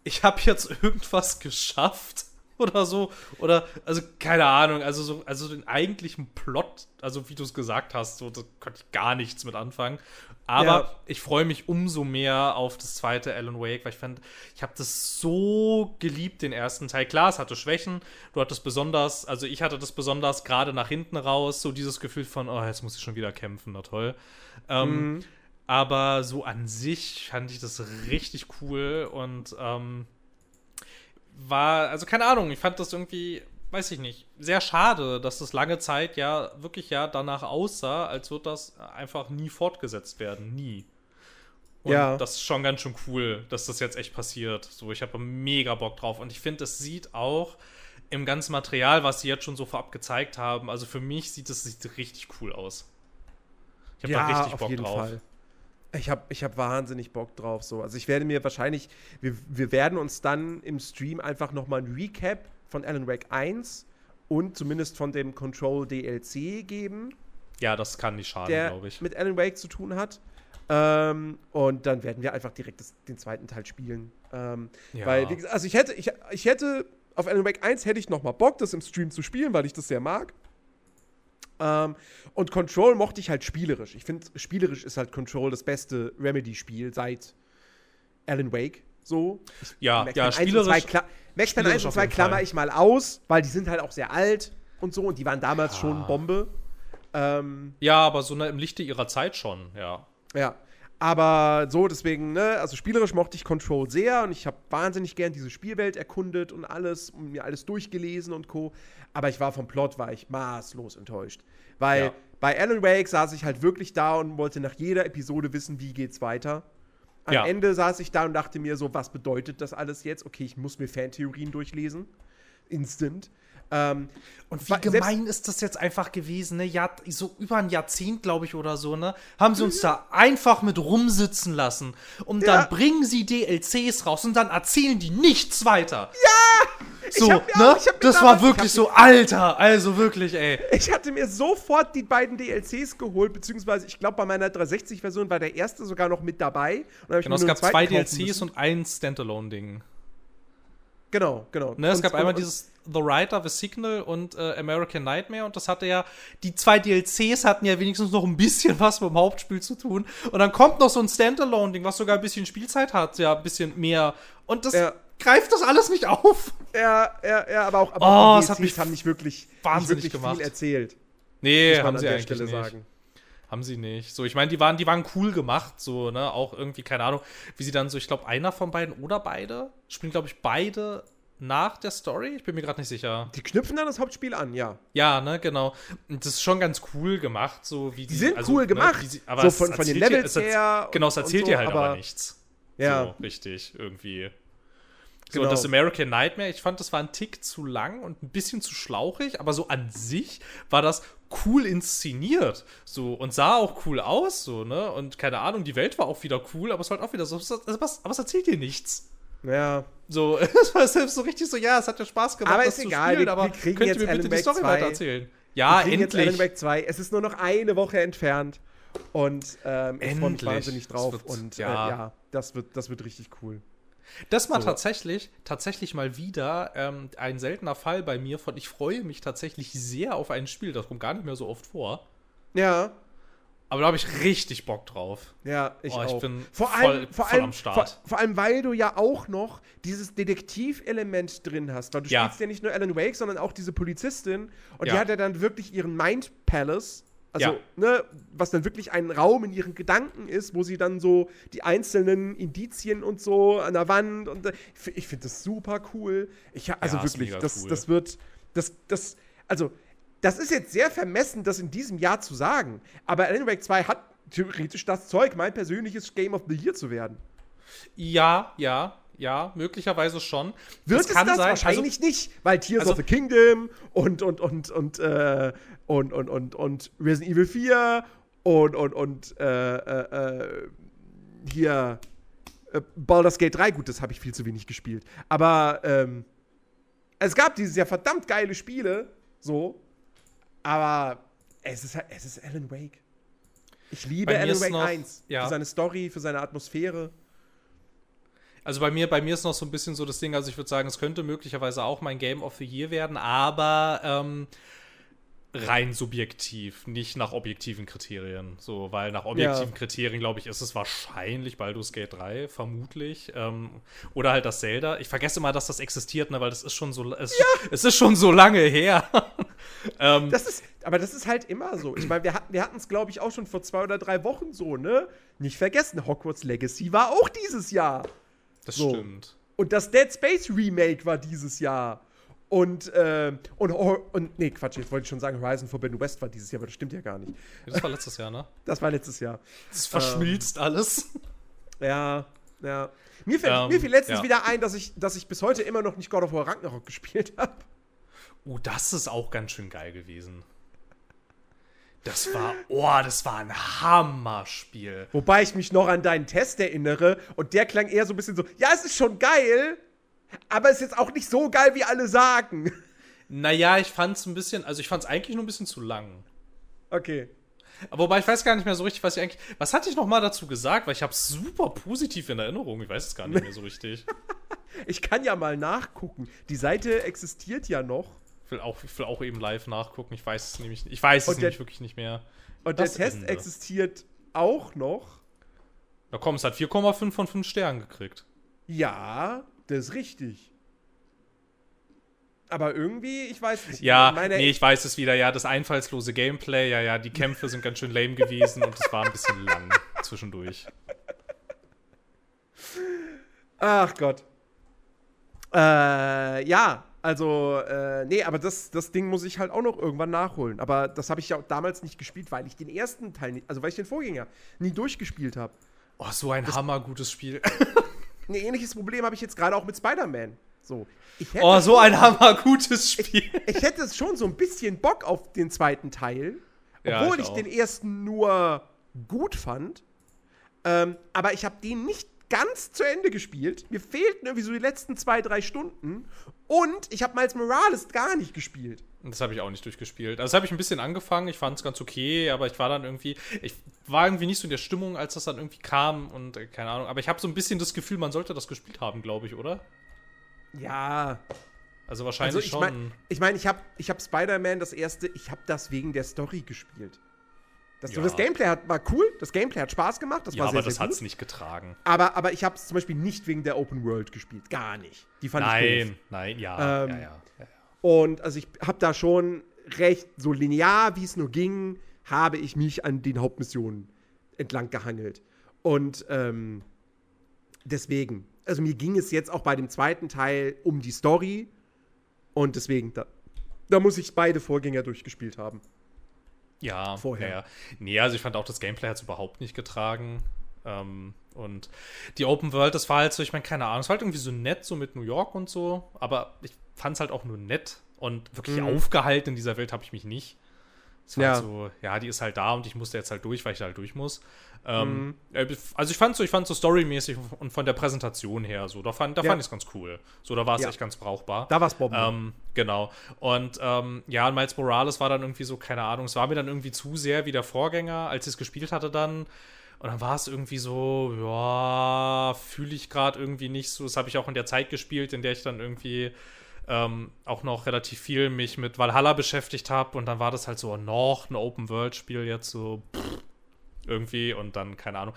ich habe jetzt irgendwas geschafft oder so. Oder, also keine Ahnung, also so, also den eigentlichen Plot, also wie du es gesagt hast, so, da konnte ich gar nichts mit anfangen. Aber Ja. ich freue mich umso mehr auf das zweite Alan Wake, weil ich fand, ich habe das so geliebt, den ersten Teil. Klar, es hatte Schwächen. Du hattest besonders, also ich hatte das besonders gerade nach hinten raus, so dieses Gefühl von, oh, jetzt muss ich schon wieder kämpfen, na toll. Ähm, Aber so an sich fand ich das richtig cool und ähm, war, also keine Ahnung, ich fand das irgendwie, weiß ich nicht, sehr schade, dass das lange Zeit ja wirklich ja danach aussah, als würde das einfach nie fortgesetzt werden. Nie. Und Ja. das ist schon ganz schön cool, dass das jetzt echt passiert. So, ich habe mega Bock drauf. Und ich finde, es sieht auch im ganzen Material, was sie jetzt schon so vorab gezeigt haben, also für mich sieht es sieht richtig cool aus. Ich habe da richtig Bock drauf. Ich habe ich hab wahnsinnig Bock drauf. So. Also ich werde mir wahrscheinlich, wir, wir werden uns dann im Stream einfach noch mal ein Recap von Alan Wake 1 und zumindest von dem Control DLC geben, Ja, das kann nicht schaden, glaube ich. mit Alan Wake zu tun hat. Ähm, und dann werden wir einfach direkt das, den zweiten Teil spielen. Ähm, Ja. Weil, wie gesagt, also ich hätte, ich, ich hätte, auf Alan Wake 1 hätte ich noch mal Bock, das im Stream zu spielen, weil ich das sehr mag. Ähm, und Control mochte ich halt spielerisch. Ich finde, spielerisch ist halt Control das beste Remedy-Spiel seit Alan Wake. So. Ja, ja, Payne 1 und spielerisch. 2 Kla- Max Payne 1 spielerisch und auf 2 jeden klammer ich mal aus, weil die sind halt auch sehr alt und so und die waren damals Ja. schon Bombe. Ähm, Ja, aber so ne, im Lichte ihrer Zeit schon, ja. ja. Aber so, deswegen, ne, also spielerisch mochte ich Control sehr und ich habe wahnsinnig gern diese Spielwelt erkundet und alles und mir alles durchgelesen und Co. Aber ich war vom Plot, war ich maßlos enttäuscht. Weil Ja. bei Alan Wake saß ich halt wirklich da und wollte nach jeder Episode wissen, wie geht's weiter. Am Ja. Ende saß ich da und dachte mir so, was bedeutet das alles jetzt? Okay, ich muss mir Fantheorien durchlesen. Instant. Ähm, Und wie gemein ist das jetzt einfach gewesen, ne? Ja, so über ein Jahrzehnt, glaube ich, oder so, ne? Haben sie uns da einfach mit rumsitzen lassen. Und dann Ja. bringen sie DLCs raus und dann erzählen die nichts weiter. Ich So, ne? auch- das war ich wirklich so, Alter, also wirklich, ey. Ich hatte mir sofort die beiden DLCs geholt, beziehungsweise ich glaube, bei meiner 360-Version war der erste sogar noch mit dabei. Dann Genau, es gab zwei DLCs müssen. und ein Standalone-Ding. Genau, genau. Ne, es Und- gab einmal dieses The Writer, The Signal und äh, American Nightmare und das hatte ja, die zwei DLCs hatten ja wenigstens noch ein bisschen was mit dem Hauptspiel zu tun. Und dann kommt noch so ein Standalone-Ding, was sogar ein bisschen Spielzeit hat, ja, ein bisschen mehr. Und das Ja. greift das alles nicht auf. Ja, ja, ja, aber auch, aber Oh, auch die hat DLCs mich haben nicht wirklich, wahnsinnig nicht wirklich gemacht. viel erzählt. Nee, haben an sie der eigentlich Stelle nicht. sagen. Haben sie nicht. So, ich meine, die waren, die waren cool gemacht, so, ne, auch irgendwie, keine Ahnung, wie sie dann so, ich glaube, einer von beiden oder beide spielen, glaube ich, beide nach der Story. Ich bin mir gerade nicht sicher. Die knüpfen dann das Hauptspiel an, ja. Ja, ne, genau. Und das ist schon ganz cool gemacht, so wie Die sind also, cool ne, gemacht. sie, aber So es von- von den dir- Levels es erz- her Genau, es erzählt so, dir halt aber, aber- nichts. Ja. So, richtig, irgendwie. So, Genau. das American Nightmare, ich fand, das war ein Tick zu lang und ein bisschen zu schlauchig, aber so an sich war das cool inszeniert. So, und sah auch cool aus, so, ne? Und keine Ahnung, die Welt war auch wieder cool, aber es war halt auch wieder so, was, aber es erzählt dir nichts. Ja. So, es war selbst so richtig so, ja, es hat ja Spaß gemacht, Aber das ist zu egal, spielen, wir- aber wir kriegen könnt ihr mir bitte Alan die Wake Story 2. weitererzählen? Ja, kriegen jetzt Alan endlich. Wake 2. Es ist nur noch eine Woche entfernt. Und ähm, ich freue mich Endlich. wahnsinnig drauf. Wird- und ja. Äh, ja, das wird, das wird richtig cool. Das war So. tatsächlich, tatsächlich mal wieder ähm, ein seltener Fall bei mir von, ich freue mich tatsächlich sehr auf ein Spiel, das kommt gar nicht mehr so oft vor. Ja. Aber da habe ich richtig Bock drauf. Ja, ich, Oh, ich auch. bin vor voll- allem, vor voll allem, am Start. Vor, vor allem, weil du ja auch noch dieses Detektivelement drin hast. Weil du Ja. spielst ja nicht nur Alan Wake, sondern auch diese Polizistin. Und die Ja. hat ja dann wirklich ihren Mind Palace. Also, Ja. ne, was dann wirklich ein Raum in ihren Gedanken ist, wo sie dann so die einzelnen Indizien und so an der Wand und ich fi- ich finde das super cool. Ich, also wirklich, das, cool. das wird, das, das, also, das ist jetzt sehr vermessen, das in diesem Jahr zu sagen. Aber Alan Wake 2 hat theoretisch das Zeug, mein persönliches Game of the Year zu werden. Ja, ja, ja, möglicherweise schon. Wird Es es, das sein, wahrscheinlich nicht, weil Tears also- of the Kingdom und und und und äh, und und und und Resident Evil 4 und und und äh, äh, äh, hier äh, Baldur's Gate 3, gut, das habe ich viel zu wenig gespielt, aber ähm, es gab dieses Jahr verdammt geile Spiele, so, aber es ist halt- es ist Alan Wake. Ich liebe Alan Wake noch- 1 ja. für seine Story, für seine Atmosphäre. Also bei mir, bei mir ist noch so ein bisschen so das Ding, also ich würde sagen, es könnte möglicherweise auch mein Game of the Year werden, aber ähm, rein subjektiv, nicht nach objektiven Kriterien. So, weil nach objektiven Ja. Kriterien, glaube ich, ist es wahrscheinlich Baldur's Gate 3, vermutlich. Ähm, oder halt das Zelda. Ich vergesse immer, dass das existiert, ne, weil das ist schon so, es, es ist schon so lange her. ähm, Das ist, aber das ist halt immer so. Ich meine, wir hatten wir es, glaube ich, auch schon vor zwei oder drei Wochen so, ne? Nicht vergessen, Hogwarts Legacy war auch dieses Jahr. das so. stimmt. Und das Dead Space Remake war dieses Jahr. Und, ähm, und, und, nee, Quatsch, jetzt wollte ich schon sagen, Horizon Forbidden West war dieses Jahr, aber das stimmt ja gar nicht. Das war letztes Jahr, ne? Das war letztes Jahr. Das verschmilzt alles. Ja, ja. Mir fällt, Ähm, mir fiel letztens ja. wieder ein, dass ich, dass ich bis heute immer noch nicht God of War Ragnarok gespielt habe. Oh, das ist auch ganz schön geil gewesen. Das war, oh, das war ein Hammerspiel. Wobei ich mich noch an deinen Test erinnere und der klang eher so ein bisschen so, ja, es ist schon geil, aber es ist jetzt auch nicht so geil, wie alle sagen. Naja, ich fand's ein bisschen, also ich fand's eigentlich nur ein bisschen zu lang. Okay. Aber wobei ich weiß gar nicht mehr so richtig, was ich eigentlich. Was hatte ich noch mal dazu gesagt? Weil ich hab's super positiv in Erinnerung. Ich weiß es gar nicht mehr so richtig. Ich kann ja mal nachgucken. Die Seite existiert ja noch. Ich will auch, ich will auch eben live nachgucken. Ich weiß es nämlich Ich weiß es Und der- nämlich wirklich nicht mehr. Und Das der Test Ende. existiert auch noch. Na komm, es hat 4,5 von 5 Sternen gekriegt. Ja, das ist richtig. Aber irgendwie, ich weiß nicht. Ja, nee, ich weiß es wieder. Ja, das einfallslose Gameplay. Ja, ja, die Kämpfe sind ganz schön lame gewesen und es war ein bisschen lang zwischendurch. Ach Gott. Äh, ja, also, äh, nee, aber das, das Ding muss ich halt auch noch irgendwann nachholen. Aber das habe ich ja damals nicht gespielt, weil ich den ersten Teil, nicht, also weil ich den Vorgänger nie durchgespielt habe. Oh, so ein hammergutes Spiel. Ein ähnliches Problem habe ich jetzt gerade auch mit Spider-Man. So. Ich Oh, so ein hammergutes Spiel. ich hätte schon so ein bisschen Bock auf den zweiten Teil, Ja, obwohl ich ich, auch. den ersten nur gut fand. Ähm, aber ich habe den nicht ganz zu Ende gespielt. Mir fehlten irgendwie so die letzten zwei, drei Stunden. Und ich habe Miles Morales gar nicht gespielt. Das habe ich auch nicht durchgespielt. Also das habe ich ein bisschen angefangen, ich fand es ganz okay, aber ich war dann irgendwie, ich war irgendwie nicht so in der Stimmung, als das dann irgendwie kam und äh, keine Ahnung. Aber ich habe so ein bisschen das Gefühl, man sollte das gespielt haben, glaube ich, oder? Ja. Also Also wahrscheinlich ich schon. meine, ich, mein, ich habe ich hab Spider-Man das erste, ich habe das wegen der Story gespielt. Das, Ja. das Gameplay hat, war cool, das Gameplay hat Spaß gemacht, das ja, war sehr, aber das sehr hat gut. es nicht getragen. Aber, aber ich habe es zum Beispiel nicht wegen der Open World gespielt. Gar nicht. Die fand ich doof. Nein, nein, ja, Ähm, ja, ja, ja. Und also ich habe da schon recht so linear, wie es nur ging, habe ich mich an den Hauptmissionen entlang gehangelt. Und ähm, deswegen, also mir ging es jetzt auch bei dem zweiten Teil um die Story. Und deswegen, da, da muss ich beide Vorgänger durchgespielt haben. Ja, vorher. Ja. Nee, also ich fand auch, das Gameplay hat es überhaupt nicht getragen. Ähm, und die Open World, das war halt so, ich meine, keine Ahnung, es war halt irgendwie so nett, so mit New York und so, aber ich fand es halt auch nur nett und wirklich Mhm. aufgehalten in dieser Welt habe ich mich nicht. Es war Ja. halt so, ja, die ist halt da und ich musste jetzt halt durch, weil ich da halt durch muss. Ähm, Mhm. äh, also ich fand so, ich fand so storymäßig und von der Präsentation her so, da fand, da Ja. fand ich es ganz cool. So, da war es Ja. echt ganz brauchbar. Da war's Bomben. Ähm, genau. Und ähm, ja, und Miles Morales war dann irgendwie so, keine Ahnung, es war mir dann irgendwie zu sehr wie der Vorgänger, als ich es gespielt hatte dann. Und dann war es irgendwie so, ja, fühle ich gerade irgendwie nicht so. Das habe ich auch in der Zeit gespielt, in der ich dann irgendwie ähm, auch noch relativ viel mich mit Valhalla beschäftigt habe. Und dann war das halt so noch ein Open-World-Spiel jetzt so. Pff, irgendwie und dann, keine Ahnung.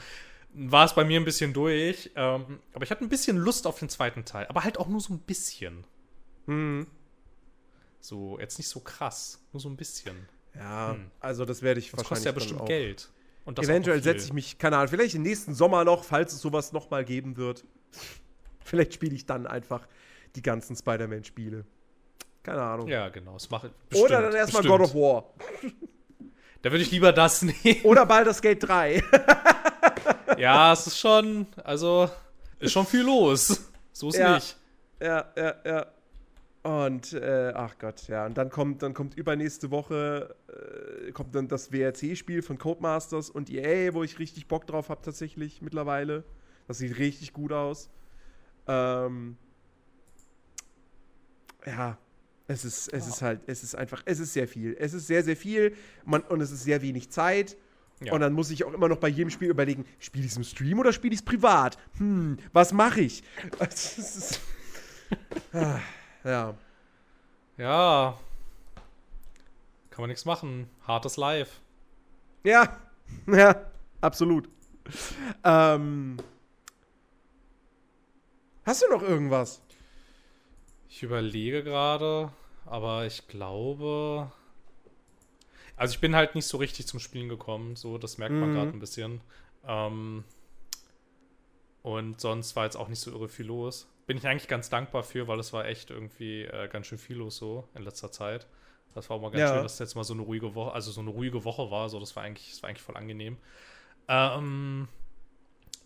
War es bei mir ein bisschen durch, ähm, aber ich hatte ein bisschen Lust auf den zweiten Teil, aber halt auch nur so ein bisschen. Hm. So, jetzt nicht so krass, nur so ein bisschen. Ja, Hm. also das werde ich Das wahrscheinlich kostet ja bestimmt auch. Geld. Und das Eventuell setze ich mich, keine Ahnung, vielleicht im nächsten Sommer noch, falls es sowas nochmal geben wird. Vielleicht spiele ich dann einfach die ganzen Spider-Man-Spiele. Keine Ahnung. Ja, genau. Das mache Oder dann erstmal God of War. Da würde ich lieber das nehmen. Oder Baldur's Gate 3. ja, es ist schon, also, ist schon viel los. So ist Ja. nicht. ja, ja, ja. Und, äh, ach Gott, ja. Und dann kommt, dann kommt übernächste Woche äh, kommt dann das WRC-Spiel von Codemasters und EA, wo ich richtig Bock drauf habe tatsächlich mittlerweile. Das sieht richtig gut aus. Ähm, ja, es ist, es ist halt, es ist einfach, es ist sehr viel. Es ist sehr, sehr viel man, und es ist sehr wenig Zeit. Ja. Und dann muss ich auch immer noch bei jedem Spiel überlegen, spiele ich es im Stream oder spiele ich es privat? Hm, was mache ich? Ist, ah, ja. Ja. Kann man nichts machen. Hartes Live. Ja, ja, absolut. Ähm, hast du noch irgendwas? Ich überlege gerade, aber ich glaube. Also ich bin halt nicht so richtig zum Spielen gekommen, so, das merkt man Mhm. gerade ein bisschen. Ähm, und sonst war jetzt auch nicht so irre viel los. Bin ich eigentlich ganz dankbar für, weil es war echt irgendwie äh, ganz schön viel los so in letzter Zeit. Das war auch mal ganz Ja. schön, dass es jetzt mal so eine ruhige Woche, also so eine ruhige Woche war. So, das war eigentlich, das war eigentlich voll angenehm. Ähm,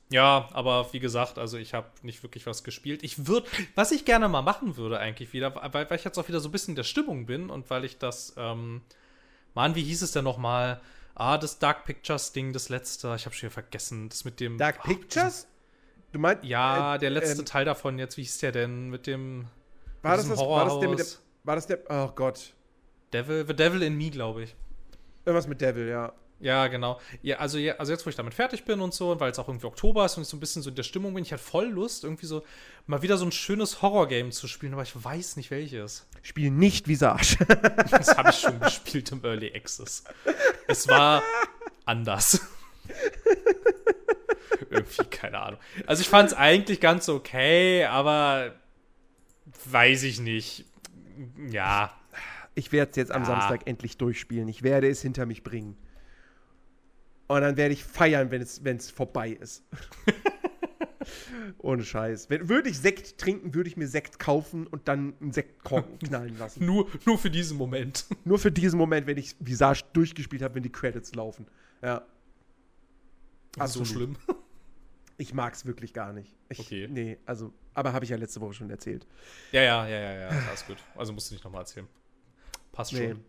ja, aber wie gesagt, also ich habe nicht wirklich was gespielt. Ich würde, was ich gerne mal machen würde eigentlich wieder, weil, weil ich jetzt auch wieder so ein bisschen in der Stimmung bin und weil ich das, ähm, Mann, wie hieß es denn nochmal? Ah, das Dark Pictures Ding, das letzte, ich habe schon wieder vergessen, das mit dem Dark ach, Pictures? Du meinst? Ja, äh, der letzte ähm, Teil davon jetzt, wie hieß der denn mit dem war, das das, war das der mit dem. War das der. Oh Gott. Devil, The Devil in Me, glaube ich. Irgendwas mit Devil, ja. Ja, genau. Ja, also, ja, also jetzt, wo ich damit fertig bin und so, und weil es auch irgendwie Oktober ist und ich so ein bisschen so in der Stimmung bin, ich hatte voll Lust, irgendwie so mal wieder so ein schönes Horror-Game zu spielen, aber ich weiß nicht welches. Spiel nicht Visage. Das habe ich schon gespielt im Early Access. Es war anders. irgendwie, keine Ahnung. Also ich fand es eigentlich ganz okay, aber weiß ich nicht. Ja, Ich werde es jetzt am Ja. Samstag endlich durchspielen. Ich werde es hinter mich bringen. Und dann werde ich feiern, wenn es, wenn es vorbei ist. Ohne Scheiß. Wenn, würde ich Sekt trinken, würde ich mir Sekt kaufen und dann einen Sektkorken knallen lassen. nur, nur für diesen Moment. Nur für diesen Moment, wenn ich Visage durchgespielt habe, wenn die Credits laufen. Ja. so Absolut. schlimm. Ich mag es wirklich gar nicht. Ich, Okay. Nee, also, aber habe ich ja letzte Woche schon erzählt. Ja, ja, ja, ja, ja, alles gut. Also musst du nicht nochmal erzählen. Passt Nee. schon.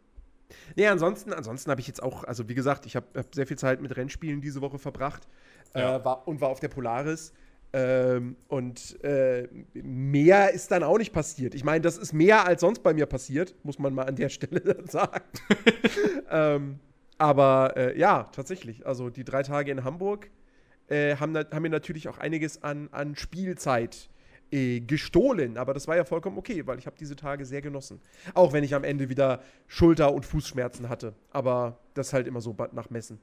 Nee, ansonsten, ansonsten habe ich jetzt auch, also wie gesagt, ich habe hab sehr viel Zeit mit Rennspielen diese Woche verbracht Ja. äh, war, und war auf der Polaris. Ähm, und äh, mehr ist dann auch nicht passiert. Ich meine, das ist mehr als sonst bei mir passiert, muss man mal an der Stelle sagen. ähm, aber äh, ja, tatsächlich. Also die drei Tage in Hamburg äh, haben, haben mir natürlich auch einiges an, an Spielzeit äh, gestohlen. Aber das war ja vollkommen okay, weil ich habe diese Tage sehr genossen. Auch wenn ich am Ende wieder Schulter- und Fußschmerzen hatte. Aber das halt immer so nach Messen.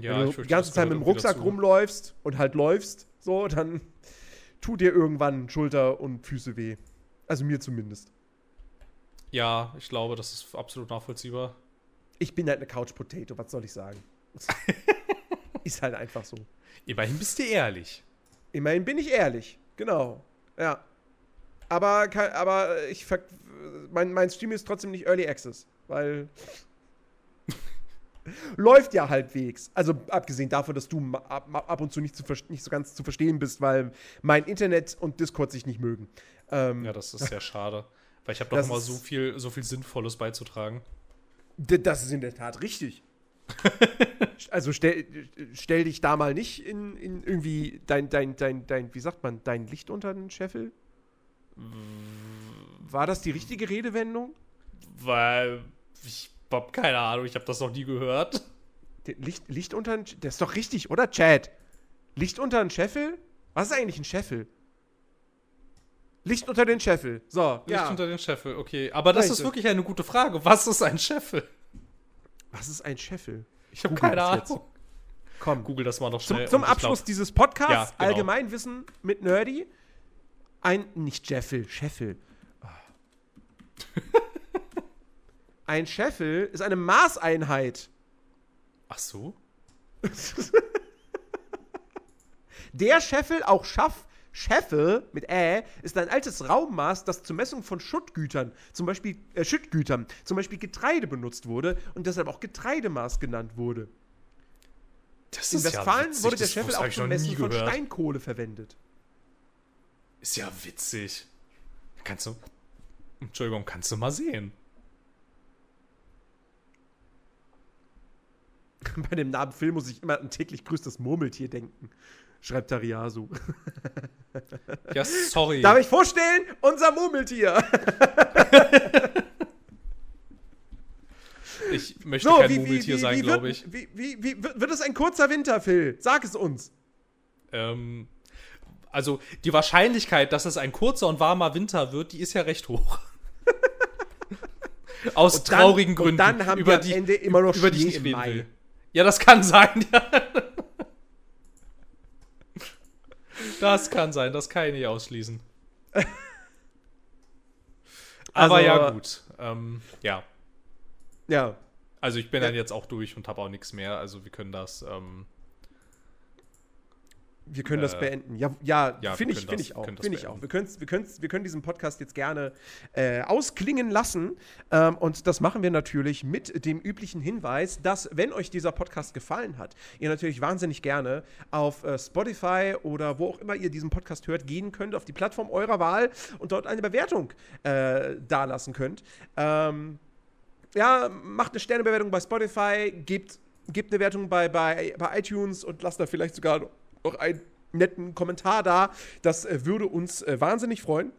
Ja, Wenn du die ganze Zeit mit dem Rucksack rumläufst und halt läufst, so, dann tut dir irgendwann Schulter und Füße weh. Also mir zumindest. Ja, ich glaube, das ist absolut nachvollziehbar. Ich bin halt eine Couch Potato, was soll ich sagen? ist halt einfach so. Immerhin bist du ehrlich. Immerhin bin ich ehrlich. Genau. Ja. Aber, aber ich mein, mein Stream ist trotzdem nicht Early Access, weil läuft ja halbwegs. Also abgesehen davon, dass du ab, ab und zu nicht, zu nicht so ganz zu verstehen bist, weil mein Internet und Discord sich nicht mögen. Ähm, Ja, das ist sehr schade. Weil ich habe doch immer so viel, so viel Sinnvolles beizutragen. Das ist in der Tat richtig. also stell, stell dich da mal nicht in, in irgendwie dein, dein, dein, dein, wie sagt man, dein Licht unter den Scheffel? War das die richtige Redewendung? Weil ich hab keine Ahnung, ich habe das noch nie gehört. Licht, Licht unter den, das ist doch richtig, oder Chad? Licht unter den Scheffel? Was ist eigentlich ein Scheffel? Licht unter den Scheffel. So, Licht ja. unter den Scheffel, okay. Aber das Richtig. ist wirklich eine gute Frage. Was ist ein Scheffel? Was ist ein Scheffel? Ich habe keine das jetzt. Ahnung. Komm. Google das mal noch Zum, schnell. zum ich Abschluss glaub- dieses Podcasts, Ja, genau. Allgemeinwissen mit Nerdy. Ein, nicht Jeffel, Scheffel. Ein Scheffel ist eine Maßeinheit. Ach so? Der Scheffel, auch Schaff, Scheffel mit Ä, ist ein altes Raummaß, das zur Messung von Schuttgütern, zum Beispiel äh, Schüttgütern, zum Beispiel Getreide benutzt wurde und deshalb auch Getreidemaß genannt wurde. Das In Westfalen witzig, wurde der Scheffel auch zum Messen von. Steinkohle verwendet. Ist ja witzig. Kannst du. Entschuldigung, kannst du mal sehen. Bei dem Namen Phil muss ich immer an täglich grüßt das Murmeltier denken. Schreibt Tariasu. Ja, sorry. Darf ich vorstellen? Unser Murmeltier. ich möchte So, kein wie, Murmeltier wie, sein, glaube ich. wie, wie, wie wird es ein kurzer Winter, Phil? Sag es uns. Ähm, also die Wahrscheinlichkeit, dass es ein kurzer und warmer Winter wird, die ist ja recht hoch. Aus Und dann- traurigen und Gründen. dann haben wir am Ende immer noch über die Schnee ich im Mai. will. Ja, das kann sein. Ja. Das kann sein, das kann ich nicht ausschließen. Aber Also- ja, gut. Ähm, ja. Ja. Also ich bin Ja. dann jetzt auch durch und habe auch nichts mehr. Also wir können das. Ähm, Wir können das Äh, beenden. Ja, ja, ja, finde ich, das- ich auch. das Finde ich auch. Wir, können's, wir, können's, wir können diesen Podcast jetzt gerne äh, ausklingen lassen. Ähm, und das machen wir natürlich mit dem üblichen Hinweis, dass, wenn euch dieser Podcast gefallen hat, ihr natürlich wahnsinnig gerne auf äh, Spotify oder wo auch immer ihr diesen Podcast hört, gehen könnt, auf die Plattform eurer Wahl und dort eine Bewertung äh, dalassen könnt. Ähm, ja, macht eine Sternebewertung bei Spotify, gebt, gebt eine Wertung bei, bei, bei iTunes und lasst da vielleicht sogar noch einen netten Kommentar da. Das äh, würde uns äh, wahnsinnig freuen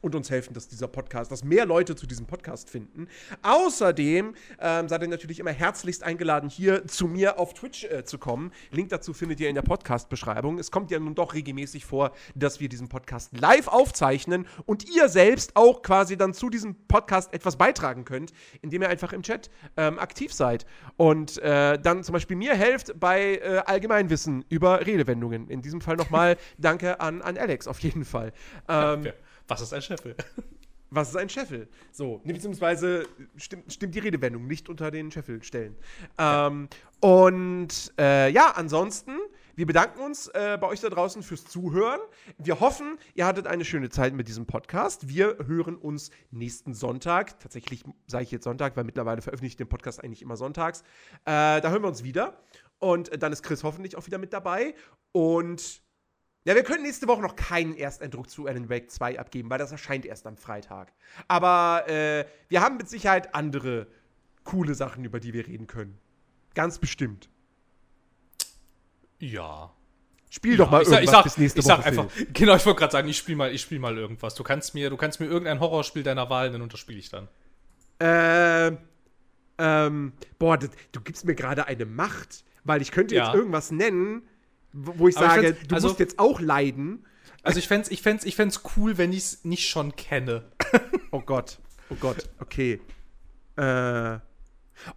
und uns helfen, dass dieser Podcast, dass mehr Leute zu diesem Podcast finden. Außerdem ähm, seid ihr natürlich immer herzlichst eingeladen, hier zu mir auf Twitch äh, zu kommen. Link dazu findet ihr in der Podcast-Beschreibung. Es kommt ja nun doch regelmäßig vor, dass wir diesen Podcast live aufzeichnen und ihr selbst auch quasi dann zu diesem Podcast etwas beitragen könnt, indem ihr einfach im Chat ähm, aktiv seid und äh, dann zum Beispiel mir helft bei äh, Allgemeinwissen über Redewendungen. In diesem Fall nochmal Danke an, an Alex, auf jeden Fall. Ähm, wer- was ist ein Scheffel? was ist ein Scheffel? So, nee, beziehungsweise stimmt, stimmt die Redewendung nicht unter den Scheffel stellen. Ähm, und äh, ja, ansonsten, wir bedanken uns äh, bei euch da draußen fürs Zuhören. Wir hoffen, ihr hattet eine schöne Zeit mit diesem Podcast. Wir hören uns nächsten Sonntag. Tatsächlich sage ich jetzt Sonntag, weil mittlerweile veröffentliche ich den Podcast eigentlich immer sonntags. Äh, da hören wir uns wieder. Und äh, dann ist Chris hoffentlich auch wieder mit dabei. Und ja, wir können nächste Woche noch keinen Ersteindruck zu Alan Wake 2 abgeben, weil das erscheint erst am Freitag. Aber äh, wir haben mit Sicherheit andere coole Sachen, über die wir reden können. Ganz bestimmt. Ja. Spiel doch mal ich sag, irgendwas ich sag, bis nächste ich Woche. sag einfach, genau, ich wollte gerade sagen, ich spiele mal, ich spiel mal irgendwas. Du kannst mir, du kannst mir irgendein Horrorspiel deiner Wahl nennen und das spiele ich dann. Ähm, ähm, boah, das, du gibst mir gerade eine Macht, weil ich könnte Ja. jetzt irgendwas nennen, wo ich Aber ich sage, find's- du also- musst jetzt auch leiden. Also ich fänd's, ich fänd's, ich fänd's cool, wenn ich es nicht schon kenne. Oh Gott, oh Gott, okay. Äh.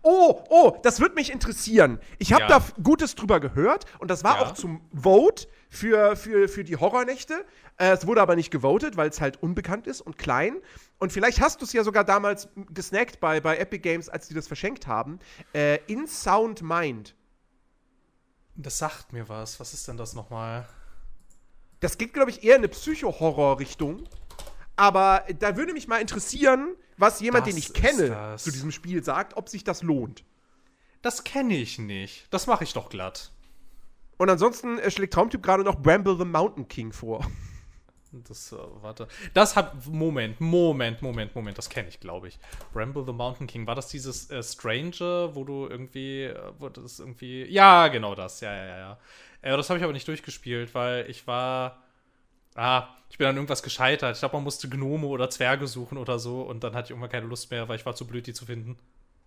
Oh, oh, das wird mich interessieren. Ich habe Ja. da Gutes drüber gehört und das war Ja. auch zum Vote für, für, für die Horrornächte. Äh, es wurde aber nicht gewotet, weil es halt unbekannt ist und klein. Und vielleicht hast du es ja sogar damals gesnackt bei, bei Epic Games, als die das verschenkt haben. Äh, In Sound Mind. Das sagt mir was. Was ist denn das nochmal? Das geht, glaube ich, eher in eine Psycho-Horror-Richtung. Aber da würde mich mal interessieren, was jemand, Das den ich kenne, das. zu diesem Spiel sagt, ob sich das lohnt. Das kenne ich nicht. Das mache ich doch glatt. Und ansonsten äh, schlägt Traumtyp gerade noch Bramble the Mountain King vor. Das, äh, warte. Das hat. Moment, Moment, Moment, Moment. Das kenne ich, glaube ich. Bramble the Mountain King. War das dieses äh, Strange, wo du irgendwie. Äh, wo das irgendwie. Ja, genau das. Ja, ja, ja, ja. Äh, das habe ich aber nicht durchgespielt, weil ich war. Ah, ich bin an irgendwas gescheitert. Ich glaube, man musste Gnome oder Zwerge suchen oder so. Und dann hatte ich irgendwann keine Lust mehr, weil ich war zu blöd, die zu finden.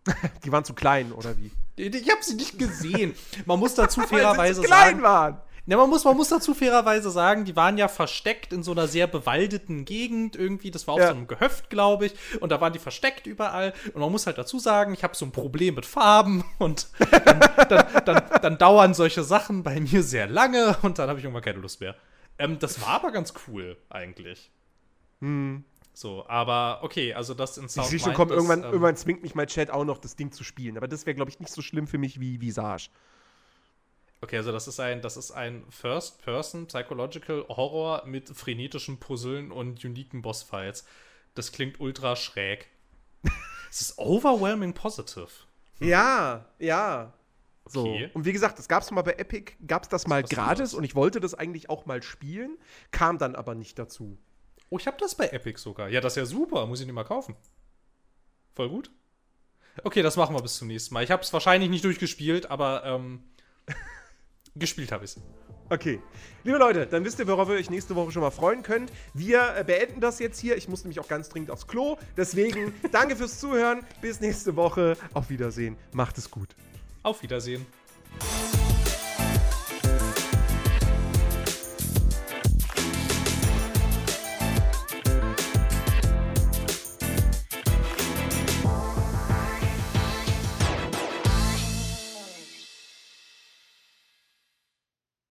Die waren zu klein, oder wie? Ich habe sie nicht gesehen. Man muss dazu Weil sie fairerweise zu klein sagen. waren. Ja, man muss, man muss dazu fairerweise sagen, die waren ja versteckt in so einer sehr bewaldeten Gegend irgendwie. Das war auf Ja. so einem Gehöft, glaube ich. Und da waren die versteckt überall. Und man muss halt dazu sagen, ich habe so ein Problem mit Farben. Und dann, dann, dann, dann dauern solche Sachen bei mir sehr lange. Und dann habe ich irgendwann keine Lust mehr. Ähm, das war aber ganz cool, eigentlich. So, aber okay, also das in Ich South sehe schon, komm, irgendwann, ähm, irgendwann zwingt mich mein Chat auch noch, das Ding zu spielen. Aber das wäre, glaube ich, nicht so schlimm für mich wie Visage. Okay, also das ist ein, das ist ein First-Person Psychological Horror mit frenetischen Puzzeln und uniken Bossfights. Das klingt ultra schräg. es ist overwhelming positive. Ja, ja. So. Okay. Und wie gesagt, das gab es mal bei Epic, gab es das mal was gratis und ich wollte das eigentlich auch mal spielen, kam dann aber nicht dazu. Oh, ich habe das bei Epic sogar. Ja, das ist ja super. Muss ich nicht mal kaufen. Voll gut. Okay, das machen wir bis zum nächsten Mal. Ich habe es wahrscheinlich nicht durchgespielt, aber ähm, gespielt habe ich es. Okay. Liebe Leute, dann wisst ihr, worauf ihr euch nächste Woche schon mal freuen könnt. Wir äh, beenden das jetzt hier. Ich muss nämlich auch ganz dringend aufs Klo. Deswegen danke fürs Zuhören. Bis nächste Woche. Auf Wiedersehen. Macht es gut. Auf Wiedersehen.